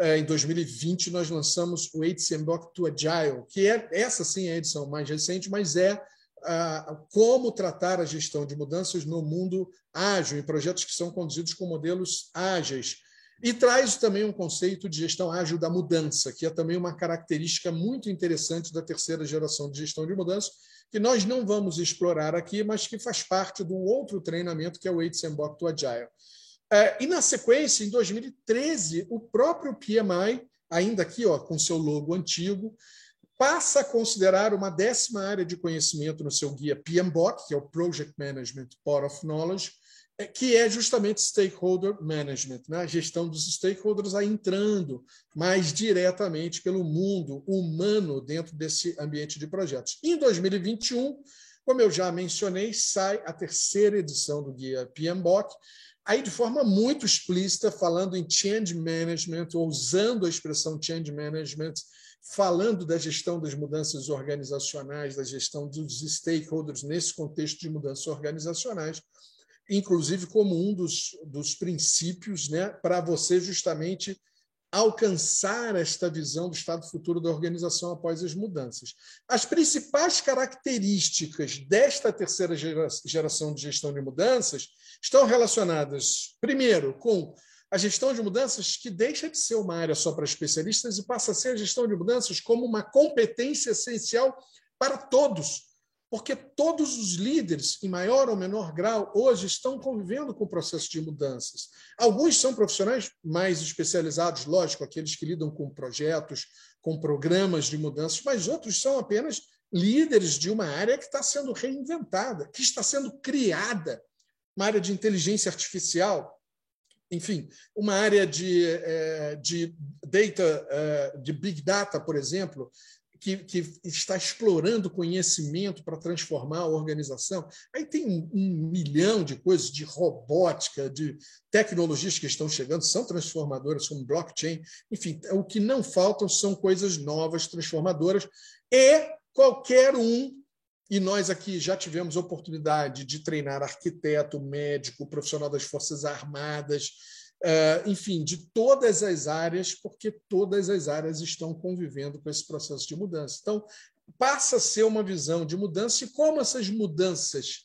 É, em 2020, nós lançamos o HCMBOK to Agile, que é essa sim é a edição mais recente, mas é como tratar a gestão de mudanças no mundo ágil, em projetos que são conduzidos com modelos ágeis. E traz também um conceito de gestão ágil da mudança, que é também uma característica muito interessante da terceira geração de gestão de mudança, que nós não vamos explorar aqui, mas que faz parte do outro treinamento, que é o Eisenbach to Agile. É, e, na sequência, em 2013, o próprio PMI, ainda aqui ó, com seu logo antigo, passa a considerar uma décima área de conhecimento no seu guia PMBOK, que é o Project Management Power of Knowledge, é, que é justamente stakeholder management, né? a gestão dos stakeholders aí entrando mais diretamente pelo mundo humano dentro desse ambiente de projetos. Em 2021, como eu já mencionei, sai a terceira edição do guia PMBOK, aí de forma muito explícita, falando em change management, ou usando a expressão change management, falando da gestão das mudanças organizacionais, da gestão dos stakeholders nesse contexto de mudanças organizacionais, inclusive como um dos, dos princípios né, para você justamente alcançar esta visão do estado futuro da organização após as mudanças. As principais características desta terceira geração de gestão de mudanças estão relacionadas, primeiro, com a gestão de mudanças que deixa de ser uma área só para especialistas e passa a ser a gestão de mudanças como uma competência essencial para todos porque todos os líderes, em maior ou menor grau, hoje estão convivendo com o processo de mudanças. Alguns são profissionais mais especializados, lógico, aqueles que lidam com projetos, com programas de mudanças, mas outros são apenas líderes de uma área que está sendo reinventada, que está sendo criada, uma área de inteligência artificial, enfim, uma área de, eh, de data, eh, de big data, por exemplo, que, que está explorando conhecimento para transformar a organização. Aí tem um, um, milhão de coisas de robótica, de tecnologias que estão chegando, são transformadoras, como blockchain. Enfim, o que não faltam são coisas novas, transformadoras, e qualquer um e nós aqui já tivemos oportunidade de treinar arquiteto, médico, profissional das Forças Armadas, enfim, de todas as áreas, porque todas as áreas estão convivendo com esse processo de mudança. Então, passa a ser uma visão de mudança e como essas mudanças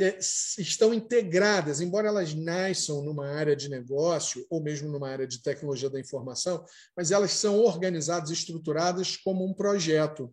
é, estão integradas, embora elas nasçam numa área de negócio ou mesmo numa área de tecnologia da informação, mas elas são organizadas estruturadas como um projeto.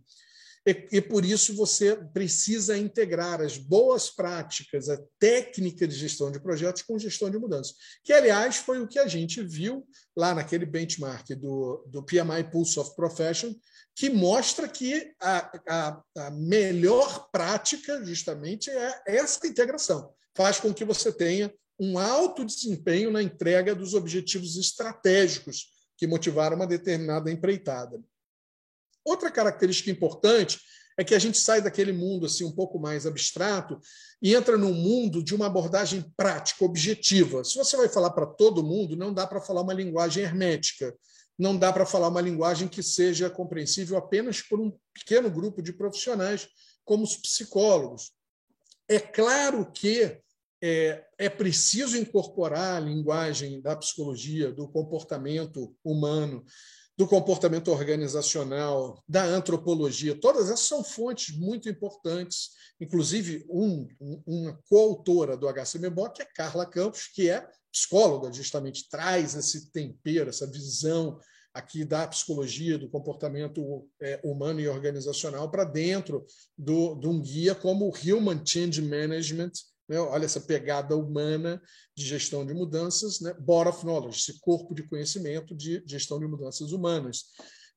E, e, por isso você precisa integrar as boas práticas, a técnica de gestão de projetos com gestão de mudança. Que, aliás, foi o que a gente viu lá naquele benchmark do, do PMI Pulse of Profession, que mostra que a, a, a melhor prática, justamente, é essa integração. Faz com que você tenha um alto desempenho na entrega dos objetivos estratégicos que motivaram uma determinada empreitada. Outra característica importante é que a gente sai daquele mundo assim um pouco mais abstrato e entra num mundo de uma abordagem prática, objetiva. Se você vai falar para todo mundo, não dá para falar uma linguagem hermética, não dá para falar uma linguagem que seja compreensível apenas por um pequeno grupo de profissionais, como os psicólogos. É claro que é, é preciso incorporar a linguagem da psicologia, do comportamento humano, do comportamento organizacional, da antropologia, todas essas são fontes muito importantes. Inclusive, um, uma coautora do HCMBOK é Carla Campos, que é psicóloga, justamente traz esse tempero, essa visão aqui da psicologia, do comportamento é, humano e organizacional para dentro do, de um guia como o Human Change Management, né? olha essa pegada humana de gestão de mudanças, né? Board of Knowledge, esse corpo de conhecimento de gestão de mudanças humanas.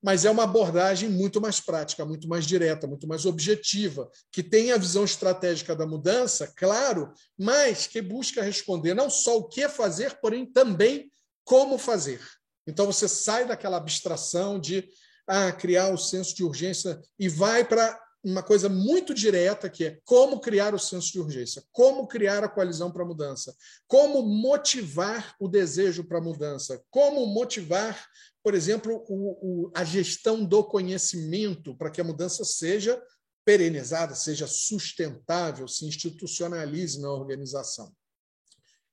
Mas é uma abordagem muito mais prática, muito mais direta, muito mais objetiva, que tem a visão estratégica da mudança, claro, mas que busca responder não só o que fazer, porém também como fazer. Então você sai daquela abstração de ah, criar o senso de urgência e vai para uma coisa muito direta que é como criar o senso de urgência, como criar a coalizão para a mudança, como motivar o desejo para a mudança, como motivar, por exemplo, o, o, a gestão do conhecimento para que a mudança seja perenizada, seja sustentável, se institucionalize na organização.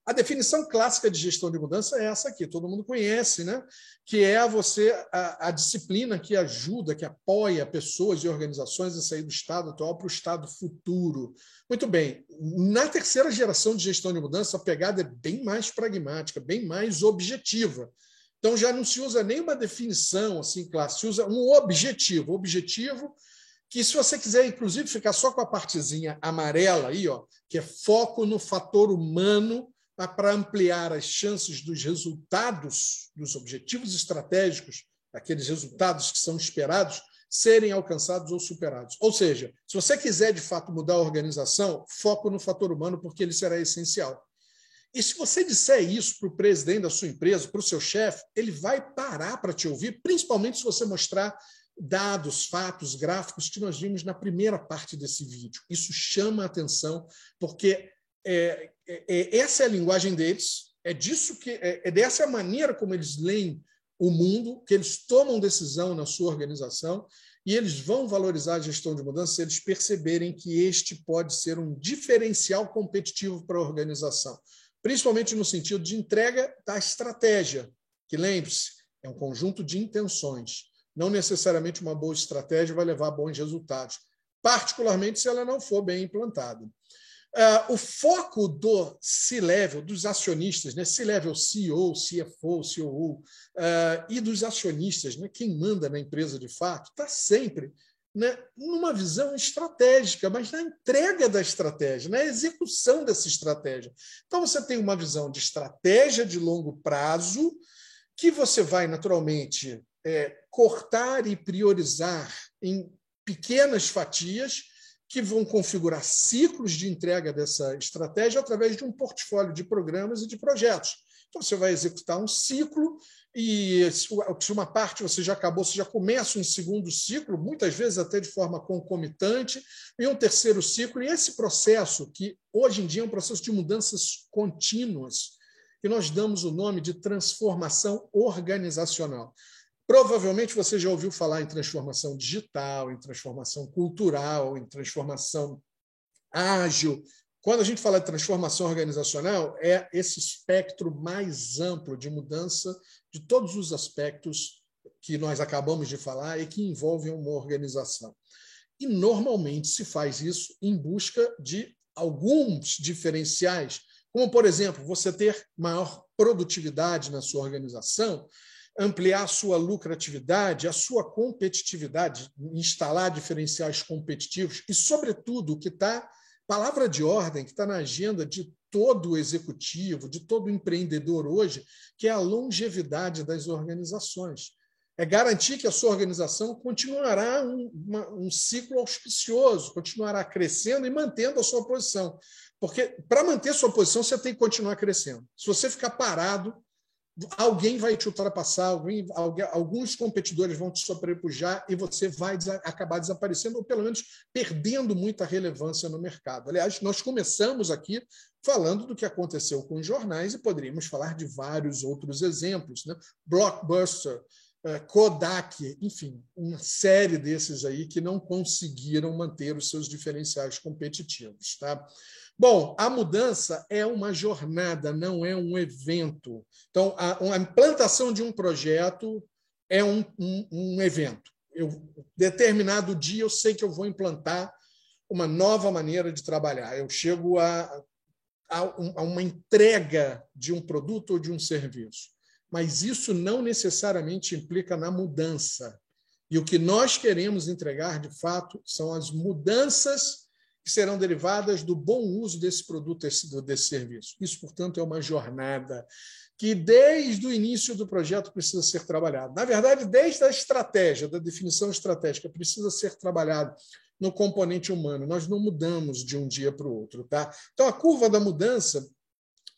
A definição clássica de gestão de mudança é essa aqui, todo mundo conhece, né? que é você a, a, disciplina que ajuda, que apoia pessoas e organizações a sair do estado atual para o estado futuro. Muito bem, na terceira geração de gestão de mudança, a pegada é bem mais pragmática, bem mais objetiva. Então já não se usa nenhuma definição assim clássica, se usa um objetivo. Objetivo que se você quiser, inclusive, ficar só com a partezinha amarela aí, ó, que é foco no fator humano para ampliar as chances dos resultados, dos objetivos estratégicos, aqueles resultados que são esperados, serem alcançados ou superados. Ou seja, se você quiser de fato mudar a organização, foco no fator humano, porque ele será essencial. E se você disser isso para o presidente da sua empresa, para o seu chefe, ele vai parar para te ouvir, principalmente se você mostrar dados, fatos, gráficos que nós vimos na primeira parte desse vídeo. Isso chama a atenção, porque é, é, é, essa é a linguagem deles, é disso que é, é dessa maneira como eles leem o mundo, que eles tomam decisão na sua organização e eles vão valorizar a gestão de mudança se eles perceberem que este pode ser um diferencial competitivo para a organização, principalmente no sentido de entrega da estratégia, que lembre-se, é um conjunto de intenções. Não necessariamente uma boa estratégia vai levar a bons resultados, particularmente se ela não for bem implantada. Uh, o foco do C-Level, dos acionistas, né? C-Level, CEO, CFO, uh, e dos acionistas, né? quem manda na empresa de fato, está sempre né? numa visão estratégica, mas na entrega da estratégia, na execução dessa estratégia. Então, você tem uma visão de estratégia de longo prazo, que você vai, naturalmente, é, cortar e priorizar em pequenas fatias que vão configurar ciclos de entrega dessa estratégia através de um portfólio de programas e de projetos. Então, você vai executar um ciclo e se uma parte você já acabou, você já começa um segundo ciclo, muitas vezes até de forma concomitante, e um terceiro ciclo. E esse processo, que hoje em dia é um processo de mudanças contínuas, que nós damos o nome de transformação organizacional. Provavelmente você já ouviu falar em transformação digital, em transformação cultural, em transformação ágil. Quando a gente fala de transformação organizacional, é esse espectro mais amplo de mudança de todos os aspectos que nós acabamos de falar e que envolvem uma organização. E normalmente se faz isso em busca de alguns diferenciais, como, por exemplo, você ter maior produtividade na sua organização ampliar a sua lucratividade, a sua competitividade, instalar diferenciais competitivos e, sobretudo, o que está, palavra de ordem, que está na agenda de todo executivo, de todo empreendedor hoje, que é a longevidade das organizações. É garantir que a sua organização continuará um, uma, um ciclo auspicioso, continuará crescendo e mantendo a sua posição. Porque para manter sua posição, você tem que continuar crescendo. Se você ficar parado, alguém vai te ultrapassar, alguém, alguns competidores vão te sobrepujar e você vai acabar desaparecendo, ou pelo menos perdendo muita relevância no mercado. Aliás, nós começamos aqui falando do que aconteceu com os jornais e poderíamos falar de vários outros exemplos. Né? Blockbuster, eh, Kodak, enfim, uma série desses aí que não conseguiram manter os seus diferenciais competitivos. Tá? Bom, a mudança é uma jornada, não é um evento. Então, a, a implantação de um projeto é um, um, um evento. Eu, determinado dia, eu sei que eu vou implantar uma nova maneira de trabalhar. Eu chego a, a, a uma entrega de um produto ou de um serviço. Mas isso não necessariamente implica na mudança. E o que nós queremos entregar, de fato, são as mudanças que serão derivadas do bom uso desse produto, desse, serviço. Isso, portanto, é uma jornada que, desde o início do projeto, precisa ser trabalhada. Na verdade, desde a estratégia, da definição estratégica, precisa ser trabalhado no componente humano. Nós não mudamos de um dia para o outro. Tá? Então, a curva da mudança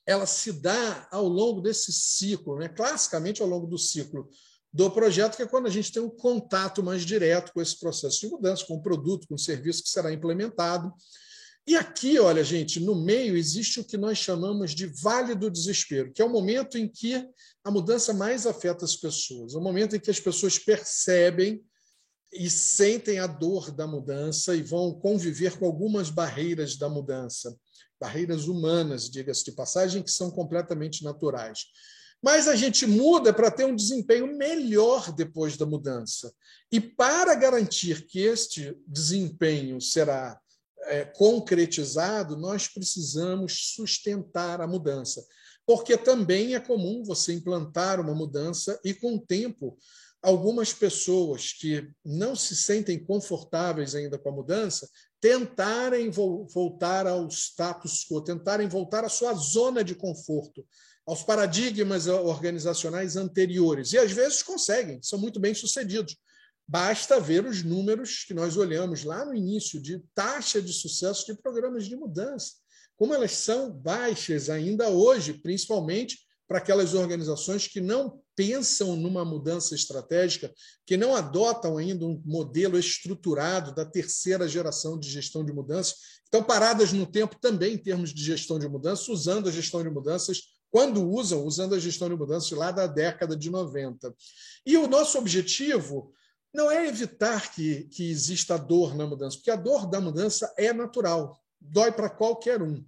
ela se dá ao longo desse ciclo, né? classicamente ao longo do ciclo do projeto, que é quando a gente tem um contato mais direto com esse processo de mudança, com o produto, com o serviço que será implementado. E aqui, olha, gente, no meio existe o que nós chamamos de vale do desespero, que é o momento em que a mudança mais afeta as pessoas, é o momento em que as pessoas percebem e sentem a dor da mudança e vão conviver com algumas barreiras da mudança, barreiras humanas, diga-se de passagem, que são completamente naturais. Mas a gente muda para ter um desempenho melhor depois da mudança. E para garantir que este desempenho será é, concretizado, nós precisamos sustentar a mudança. porque também é comum você implantar uma mudança e, com o tempo, algumas pessoas que não se sentem confortáveis ainda com a mudança tentarem voltar ao status quo, tentarem voltar à sua zona de conforto, aos paradigmas organizacionais anteriores. E às vezes conseguem, são muito bem sucedidos. Basta ver os números que nós olhamos lá no início de taxa de sucesso de programas de mudança, como elas são baixas ainda hoje, principalmente para aquelas organizações que não pensam numa mudança estratégica, que não adotam ainda um modelo estruturado da terceira geração de gestão de mudanças, estão paradas no tempo também em termos de gestão de mudanças, usando a gestão de mudanças quando usam, usando a gestão de mudanças lá da década de 90. E o nosso objetivo não é evitar que, que exista dor na mudança, porque a dor da mudança é natural, dói para qualquer um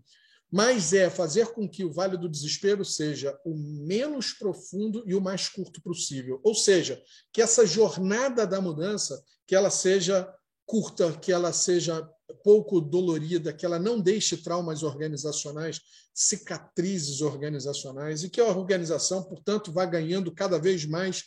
mas é fazer com que o Vale do Desespero seja o menos profundo e o mais curto possível. Ou seja, que essa jornada da mudança, que ela seja curta, que ela seja pouco dolorida, que ela não deixe traumas organizacionais, cicatrizes organizacionais e que a organização, portanto, vá ganhando cada vez mais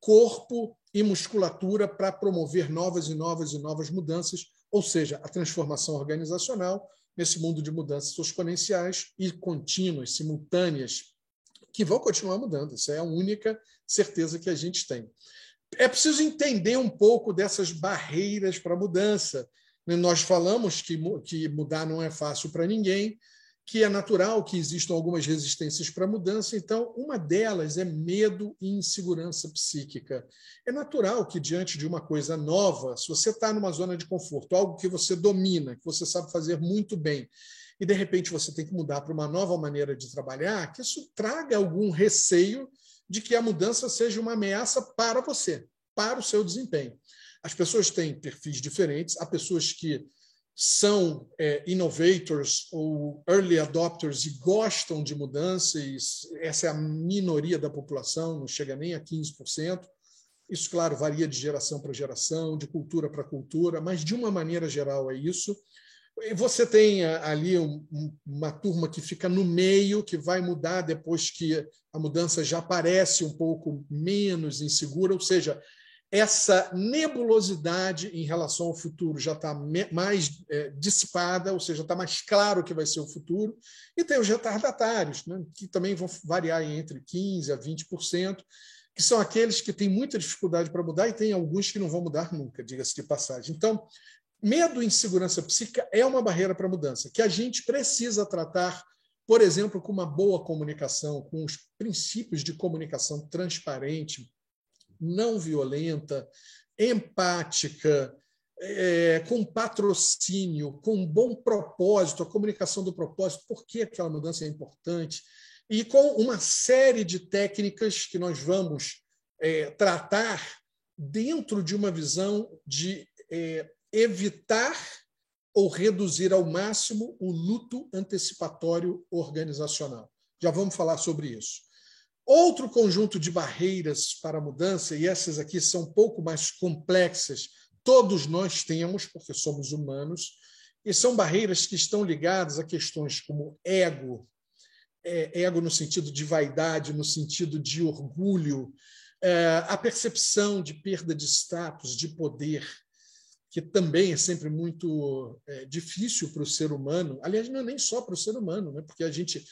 corpo e musculatura para promover novas e novas e novas mudanças, ou seja, a transformação organizacional nesse mundo de mudanças exponenciais e contínuas, simultâneas, que vão continuar mudando. Isso é a única certeza que a gente tem. É preciso entender um pouco dessas barreiras para a mudança. Nós falamos que, que mudar não é fácil para ninguém, que é natural que existam algumas resistências para a mudança, então, uma delas é medo e insegurança psíquica. É natural que, diante de uma coisa nova, se você está numa zona de conforto, algo que você domina, que você sabe fazer muito bem, e de repente você tem que mudar para uma nova maneira de trabalhar, que isso traga algum receio de que a mudança seja uma ameaça para você, para o seu desempenho. As pessoas têm perfis diferentes, há pessoas que são é, innovators ou early adopters e gostam de mudança, e essa é a minoria da população, não chega nem a 15%. Isso, claro, varia de geração para geração, de cultura para cultura, mas de uma maneira geral é isso. E você tem ali um, uma turma que fica no meio, que vai mudar depois que a mudança já parece um pouco menos insegura, ou seja, essa nebulosidade em relação ao futuro já está mais é, dissipada, ou seja, está mais claro que vai ser o futuro, e tem os retardatários, né, que também vão variar entre 15% a 20%, que são aqueles que têm muita dificuldade para mudar e tem alguns que não vão mudar nunca, diga-se de passagem. Então, medo e insegurança psíquica é uma barreira para a mudança, que a gente precisa tratar, por exemplo, com uma boa comunicação, com os princípios de comunicação transparente, não violenta, empática, é, com patrocínio, com bom propósito, a comunicação do propósito, por que aquela mudança é importante, e com uma série de técnicas que nós vamos é, tratar dentro de uma visão de é, evitar ou reduzir ao máximo o luto antecipatório organizacional. Já vamos falar sobre isso. Outro conjunto de barreiras para a mudança, e essas aqui são um pouco mais complexas, todos nós temos, porque somos humanos, e são barreiras que estão ligadas a questões como ego, é, ego no sentido de vaidade, no sentido de orgulho, é, a percepção de perda de status, de poder, que também é sempre muito é, difícil para o ser humano. Aliás, não é nem só para o ser humano, né? porque a gente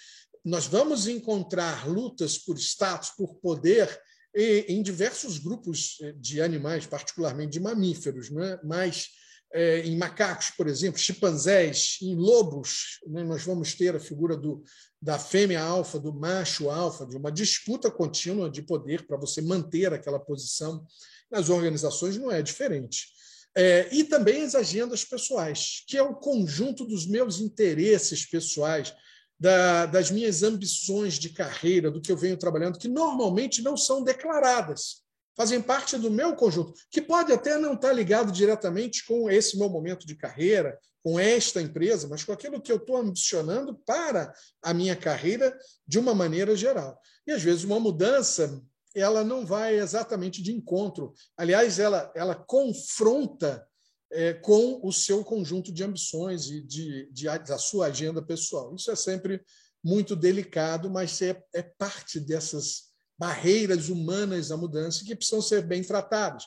nós vamos encontrar lutas por status, por poder, em diversos grupos eh, de animais, particularmente de mamíferos, né? mas é, em macacos, por exemplo, chimpanzés, em lobos, né? nós vamos ter a figura do, da fêmea alfa, do macho alfa, de uma disputa contínua de poder para você manter aquela posição. Nas organizações não é diferente. É, e também as agendas pessoais, que é o conjunto dos meus interesses pessoais, da, das minhas ambições de carreira, do que eu venho trabalhando, que normalmente não são declaradas, fazem parte do meu conjunto, que pode até não estar ligado diretamente com esse meu momento de carreira, com esta empresa, mas com aquilo que eu estou ambicionando para a minha carreira de uma maneira geral. E às vezes uma mudança ela não vai exatamente de encontro. Aliás, ela, ela confronta é, com o seu conjunto de ambições e de, de, da sua agenda pessoal. Isso é sempre muito delicado, mas é, é parte dessas barreiras humanas à mudança que precisam ser bem tratadas.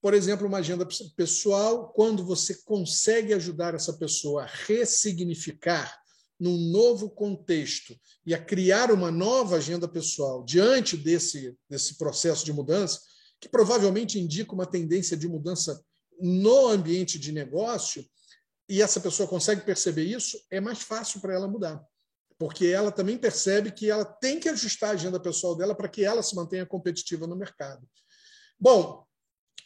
Por exemplo, uma agenda pessoal, quando você consegue ajudar essa pessoa a ressignificar num novo contexto e a criar uma nova agenda pessoal diante desse, desse processo de mudança, que provavelmente indica uma tendência de mudança no ambiente de negócio, e essa pessoa consegue perceber isso, é mais fácil para ela mudar. Porque ela também percebe que ela tem que ajustar a agenda pessoal dela para que ela se mantenha competitiva no mercado. Bom,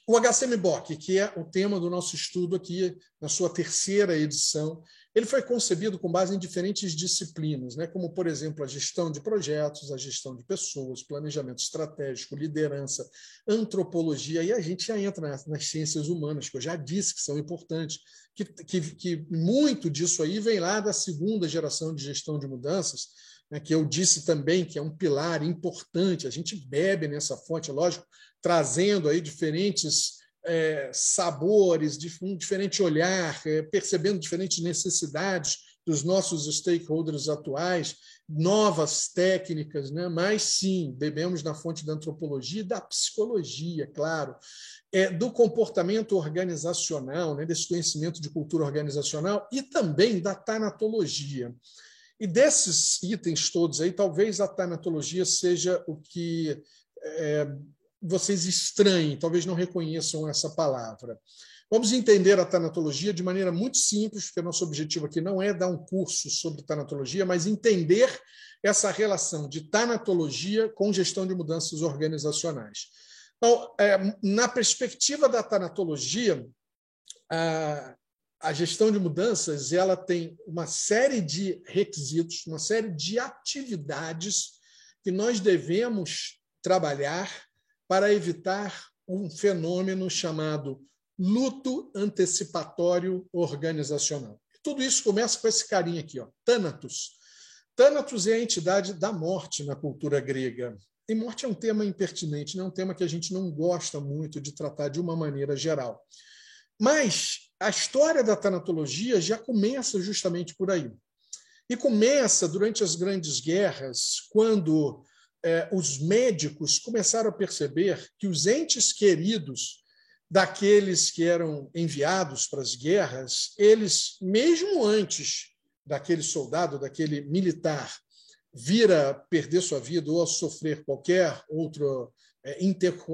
o HCMBOK, que é o tema do nosso estudo aqui na sua terceira edição, ele foi concebido com base em diferentes disciplinas, né? como, por exemplo, a gestão de projetos, a gestão de pessoas, planejamento estratégico, liderança, antropologia, e a gente já entra nas, nas ciências humanas, que eu já disse que são importantes, que, que, que muito disso aí vem lá da segunda geração de gestão de mudanças, né? que eu disse também que é um pilar importante, a gente bebe nessa fonte, lógico, trazendo aí diferentes é, sabores, de um diferente olhar, é, percebendo diferentes necessidades dos nossos stakeholders atuais, novas técnicas, né? mas sim, bebemos na fonte da antropologia e da psicologia, claro, é, do comportamento organizacional, né? desse conhecimento de cultura organizacional e também da tanatologia. E desses itens todos aí, talvez a tanatologia seja o que é, vocês estranhem, talvez não reconheçam essa palavra. Vamos entender a tanatologia de maneira muito simples, porque nosso objetivo aqui não é dar um curso sobre tanatologia, mas entender essa relação de tanatologia com gestão de mudanças organizacionais. Então, é, na perspectiva da tanatologia, a, gestão de mudanças ela tem uma série de requisitos, uma série de atividades que nós devemos trabalhar para evitar um fenômeno chamado luto antecipatório organizacional. Tudo isso começa com esse carinha aqui, ó, Thanatos. Thanatos é a entidade da morte na cultura grega. E morte é um tema impertinente, é um tema que a gente não gosta muito de tratar de uma maneira geral. Mas a história da tanatologia já começa justamente por aí. E começa durante as grandes guerras, quando é, os médicos começaram a perceber que os entes queridos daqueles que eram enviados para as guerras, eles, mesmo antes daquele soldado, daquele militar, vir a perder sua vida ou a sofrer qualquer outra é,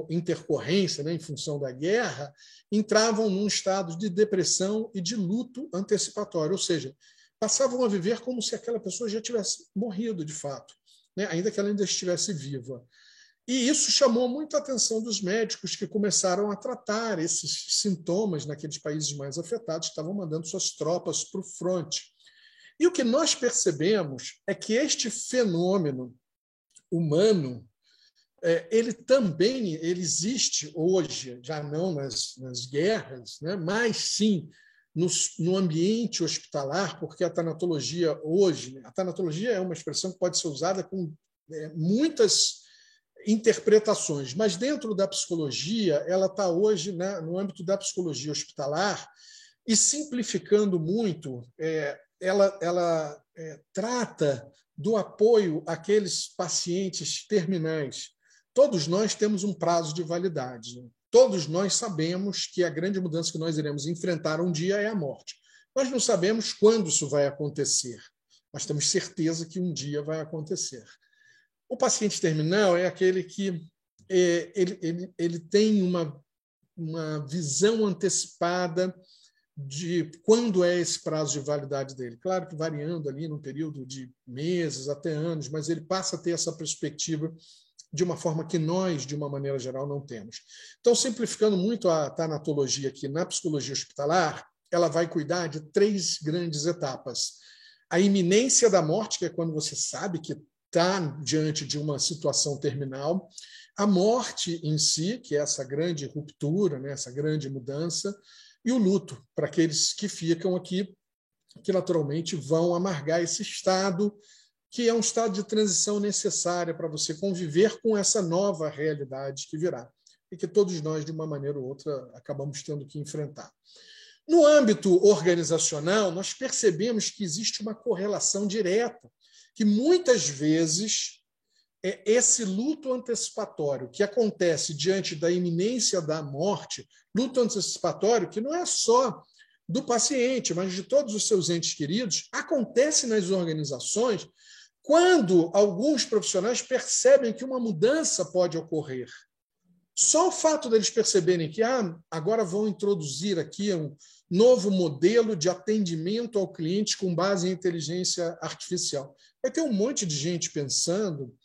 intercorrência né, em função da guerra, entravam num estado de depressão e de luto antecipatório, ou seja, passavam a viver como se aquela pessoa já tivesse morrido de fato né, ainda que ela ainda estivesse viva. E isso chamou muito a atenção dos médicos que começaram a tratar esses sintomas naqueles países mais afetados, estavam mandando suas tropas para o fronte. E o que nós percebemos é que este fenômeno humano é, ele também ele existe hoje, já não nas, nas guerras, né, mas sim no, no ambiente hospitalar, porque a tanatologia hoje, a tanatologia é uma expressão que pode ser usada com é, muitas interpretações, mas dentro da psicologia, ela está hoje né, no âmbito da psicologia hospitalar e simplificando muito, é, ela, ela é, trata do apoio àqueles pacientes terminais. Todos nós temos um prazo de validade. Né? Todos nós sabemos que a grande mudança que nós iremos enfrentar um dia é a morte. Nós não sabemos quando isso vai acontecer, mas temos certeza que um dia vai acontecer. O paciente terminal é aquele que é, ele, ele, ele tem uma, uma visão antecipada de quando é esse prazo de validade dele. Claro que variando ali num período de meses até anos, mas ele passa a ter essa perspectiva de uma forma que nós, de uma maneira geral, não temos. Então, simplificando muito a tanatologia aqui na psicologia hospitalar, ela vai cuidar de três grandes etapas. A iminência da morte, que é quando você sabe que está diante de uma situação terminal, a morte em si, que é essa grande ruptura, né, essa grande mudança, e o luto, para aqueles que ficam aqui, que naturalmente vão amargar esse estado que é um estado de transição necessária para você conviver com essa nova realidade que virá e que todos nós, de uma maneira ou outra, acabamos tendo que enfrentar. No âmbito organizacional, nós percebemos que existe uma correlação direta, que muitas vezes é esse luto antecipatório que acontece diante da iminência da morte, luto antecipatório que não é só do paciente, mas de todos os seus entes queridos, acontece nas organizações quando alguns profissionais percebem que uma mudança pode ocorrer. Só o fato deles perceberem que ah, agora vão introduzir aqui um novo modelo de atendimento ao cliente com base em inteligência artificial. Vai ter um monte de gente pensando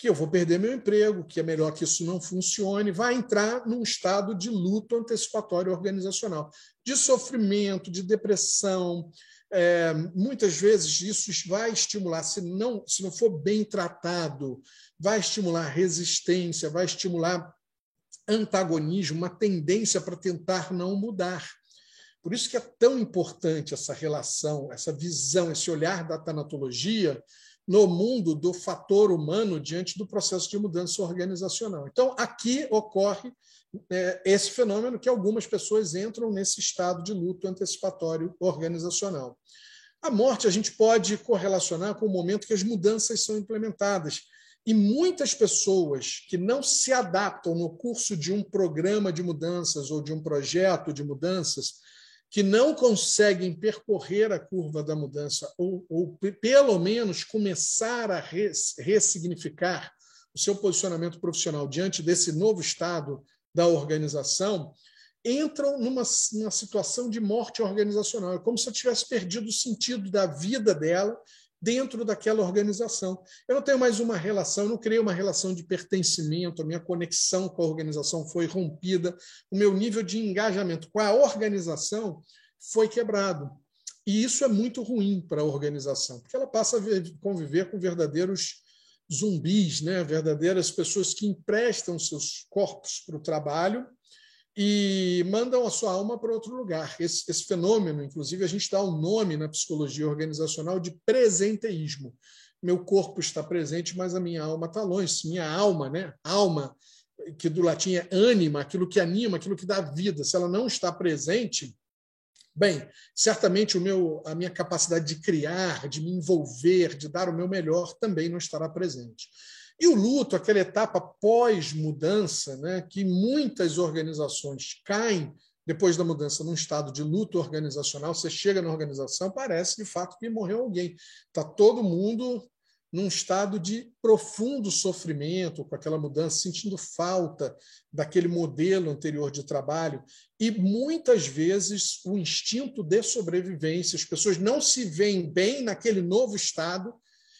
que eu vou perder meu emprego, que é melhor que isso não funcione, vai entrar num estado de luto antecipatório organizacional, de sofrimento, de depressão. É, muitas vezes isso vai estimular, se não, se não for bem tratado, vai estimular resistência, vai estimular antagonismo, uma tendência para tentar não mudar. Por isso que é tão importante essa relação, essa visão, esse olhar da tanatologia no mundo do fator humano diante do processo de mudança organizacional. Então, aqui ocorre esse fenômeno que algumas pessoas entram nesse estado de luto antecipatório organizacional. A morte a gente pode correlacionar com o momento que as mudanças são implementadas. E muitas pessoas que não se adaptam no curso de um programa de mudanças ou de um projeto de mudanças que não conseguem percorrer a curva da mudança, ou, ou pelo menos começar a res, ressignificar o seu posicionamento profissional diante desse novo estado da organização, entram numa, numa situação de morte organizacional. É como se eu tivesse perdido o sentido da vida dela dentro daquela organização. Eu não tenho mais uma relação, eu não criei uma relação de pertencimento, a minha conexão com a organização foi rompida, o meu nível de engajamento com a organização foi quebrado. E isso é muito ruim para a organização, porque ela passa a conviver com verdadeiros zumbis, né? verdadeiras pessoas que emprestam seus corpos para o trabalho e mandam a sua alma para outro lugar. Esse, esse, fenômeno, inclusive, a gente dá um nome na psicologia organizacional de presenteísmo. Meu corpo está presente, mas a minha alma está longe. Minha alma, né? Alma, que do latim é ânima, aquilo que anima, aquilo que dá vida. Se ela não está presente, bem, certamente o meu, a minha capacidade de criar, de me envolver, de dar o meu melhor também não estará presente. E o luto, aquela etapa pós-mudança, né, que muitas organizações caem depois da mudança num estado de luto organizacional, você chega na organização, parece de fato que morreu alguém. Está todo mundo num estado de profundo sofrimento com aquela mudança, sentindo falta daquele modelo anterior de trabalho. E muitas vezes o instinto de sobrevivência, as pessoas não se veem bem naquele novo estado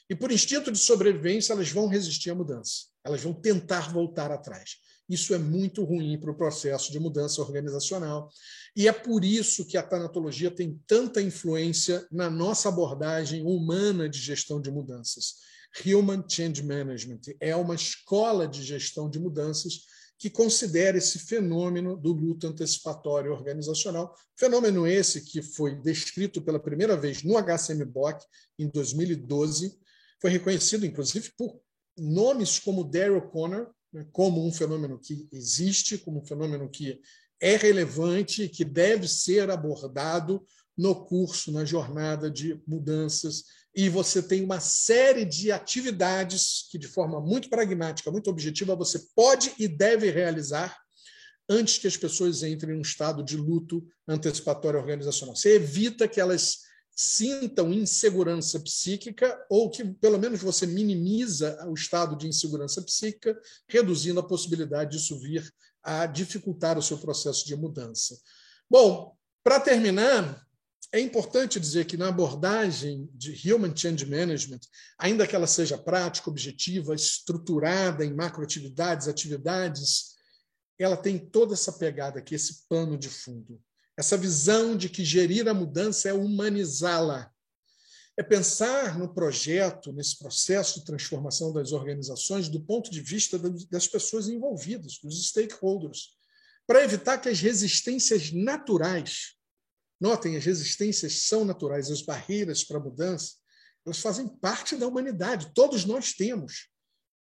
e por instinto de sobrevivência, elas vão resistir à mudança. Elas vão tentar voltar atrás. Isso é muito ruim para o processo de mudança organizacional. E é por isso que a tanatologia tem tanta influência na nossa abordagem humana de gestão de mudanças. Human Change Management é uma escola de gestão de mudanças que considera esse fenômeno do luto antecipatório organizacional, fenômeno esse que foi descrito pela primeira vez no HCMBOK em 2012, foi reconhecido, inclusive, por nomes como Daryl Connor, né, como um fenômeno que existe, como um fenômeno que é relevante, que deve ser abordado no curso, na jornada de mudanças. E você tem uma série de atividades que, de forma muito pragmática, muito objetiva, você pode e deve realizar antes que as pessoas entrem em um estado de luto antecipatório organizacional. Você evita que elas sintam insegurança psíquica ou que pelo menos você minimiza o estado de insegurança psíquica, reduzindo a possibilidade disso vir a dificultar o seu processo de mudança. Bom, para terminar, é importante dizer que na abordagem de Human Change Management, ainda que ela seja prática, objetiva, estruturada em macroatividades, atividades, ela tem toda essa pegada aqui, esse pano de fundo. Essa visão de que gerir a mudança é humanizá-la. É pensar no projeto, nesse processo de transformação das organizações, do ponto de vista das pessoas envolvidas, dos stakeholders, para evitar que as resistências naturais, notem, as resistências são naturais, as barreiras para a mudança, elas fazem parte da humanidade, todos nós temos.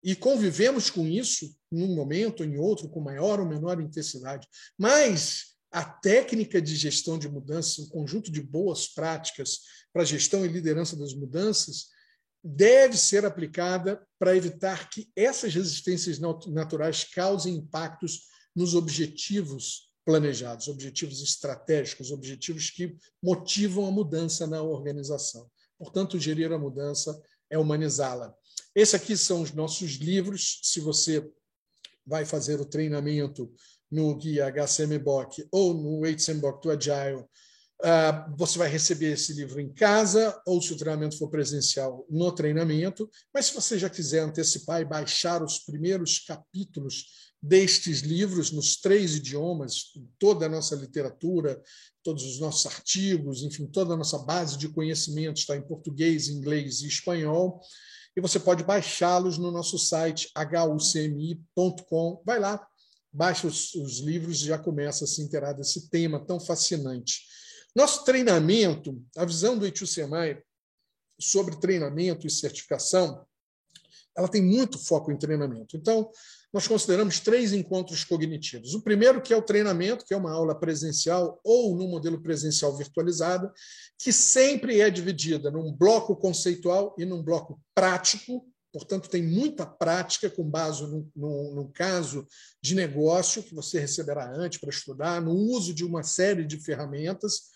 E convivemos com isso num momento ou em outro, com maior ou menor intensidade. Mas a técnica de gestão de mudanças, um conjunto de boas práticas para gestão e liderança das mudanças, deve ser aplicada para evitar que essas resistências naturais causem impactos nos objetivos planejados, objetivos estratégicos, objetivos que motivam a mudança na organização. Portanto, gerir a mudança é humanizá-la. Esses aqui são os nossos livros. Se você vai fazer o treinamento no guia HCMBOK ou no HCMBOK do Agile, Uh, você vai receber esse livro em casa, ou se o treinamento for presencial, no treinamento. Mas se você já quiser antecipar e baixar os primeiros capítulos destes livros, nos três idiomas, toda a nossa literatura, todos os nossos artigos, enfim, toda a nossa base de conhecimento está em português, inglês e espanhol. E você pode baixá-los no nosso site hucmi.com. Vai lá, baixa os, os livros e já começa a se inteirar desse tema tão fascinante. Nosso treinamento, a visão do Semai sobre treinamento e certificação, ela tem muito foco em treinamento. Então, nós consideramos três encontros cognitivos. O primeiro, que é o treinamento, que é uma aula presencial ou no modelo presencial virtualizado, que sempre é dividida num bloco conceitual e num bloco prático. Portanto, tem muita prática com base no, no, no caso de negócio que você receberá antes para estudar, no uso de uma série de ferramentas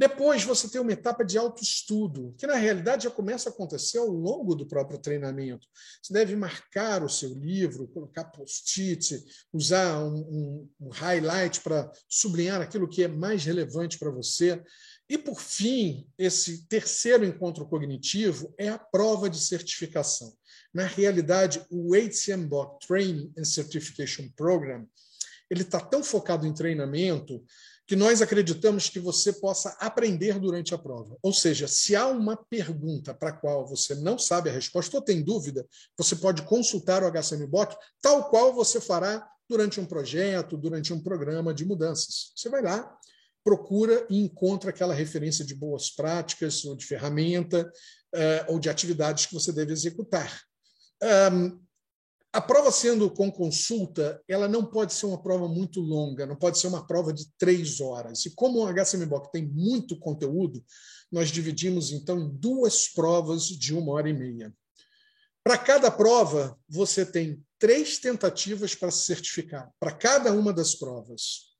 depois você tem uma etapa de autoestudo, que na realidade já começa a acontecer ao longo do próprio treinamento. Você deve marcar o seu livro, colocar post-it, usar um, um, um highlight para sublinhar aquilo que é mais relevante para você. E, por fim, esse terceiro encontro cognitivo é a prova de certificação. Na realidade, o HCMBOK Training and Certification Program ele está tão focado em treinamento que nós acreditamos que você possa aprender durante a prova. Ou seja, se há uma pergunta para a qual você não sabe a resposta ou tem dúvida, você pode consultar o HCMBOK, tal qual você fará durante um projeto, durante um programa de mudanças. Você vai lá, procura e encontra aquela referência de boas práticas, ou de ferramenta, uh, ou de atividades que você deve executar. A prova sendo com consulta, ela não pode ser uma prova muito longa, não pode ser uma prova de três horas. E como o HCMBOK tem muito conteúdo, nós dividimos então em duas provas de uma hora e meia. Para cada prova, você tem três tentativas para se certificar, para cada uma das provas.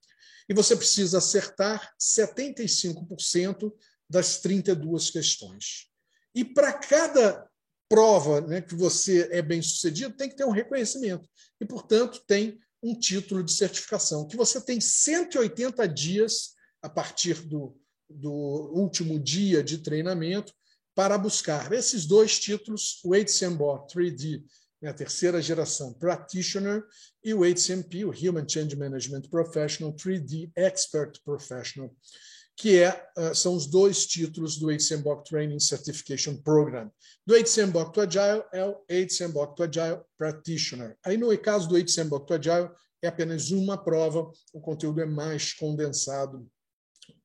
E você precisa acertar 75% das 32 questões. E para cada prova né, que você é bem sucedido, tem que ter um reconhecimento. E, portanto, tem um título de certificação, que você tem 180 dias a partir do, do último dia de treinamento para buscar esses dois títulos, o HCMBO 3D, né, a terceira geração Practitioner, e o HCMP, o Human Change Management Professional 3D Expert Professional que é, uh, são os dois títulos do HCMBOK Training Certification Program. Do HCMBOK to Agile é o HCMBOK to Agile Practitioner. Aí, no caso do HCMBOK to Agile, é apenas uma prova, o conteúdo é mais condensado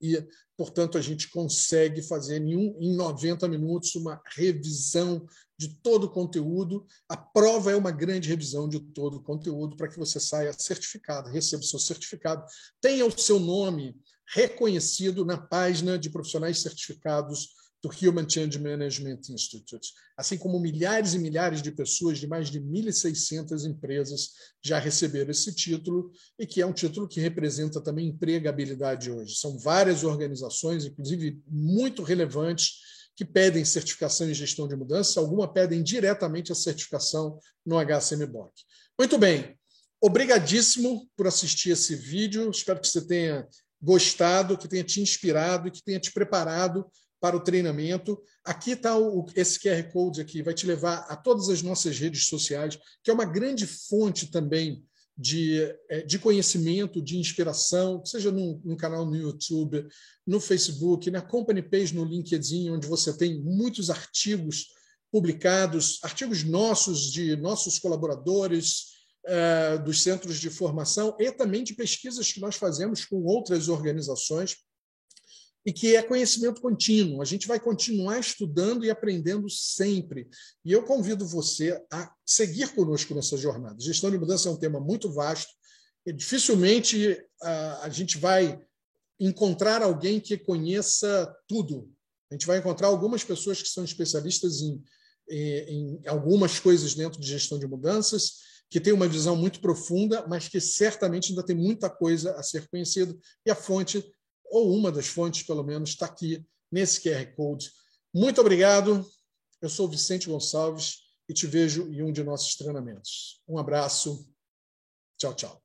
e, portanto, a gente consegue fazer em, um, em 90 minutos uma revisão de todo o conteúdo. A prova é uma grande revisão de todo o conteúdo para que você saia certificado, receba o seu certificado, tenha o seu nome reconhecido na página de profissionais certificados do Human Change Management Institute, assim como milhares e milhares de pessoas de mais de 1.600 empresas já receberam esse título e que é um título que representa também empregabilidade hoje. São várias organizações, inclusive muito relevantes, que pedem certificação em gestão de mudança, algumas pedem diretamente a certificação no HCMBOK. Muito bem, obrigadíssimo por assistir esse vídeo, espero que você tenha gostado, que tenha te inspirado e que tenha te preparado para o treinamento. Aqui está esse QR Code aqui, vai te levar a todas as nossas redes sociais, que é uma grande fonte também de, é, de conhecimento, de inspiração, seja no, canal no YouTube, no Facebook, na Company Page no LinkedIn, onde você tem muitos artigos publicados, artigos nossos, de nossos colaboradores, é, dos centros de formação e também de pesquisas que nós fazemos com outras organizações e que é conhecimento contínuo. A gente vai continuar estudando e aprendendo sempre. E eu convido você a seguir conosco nessa jornada. Gestão de mudança é um tema muito vasto e dificilmente a, a gente vai encontrar alguém que conheça tudo. A gente vai encontrar algumas pessoas que são especialistas em, em, em algumas coisas dentro de gestão de mudanças, que tem uma visão muito profunda, mas que certamente ainda tem muita coisa a ser conhecida. E a fonte, ou uma das fontes, pelo menos, está aqui nesse QR Code. Muito obrigado. Eu sou Vicente Gonçalves e te vejo em um de nossos treinamentos. Um abraço. Tchau, tchau.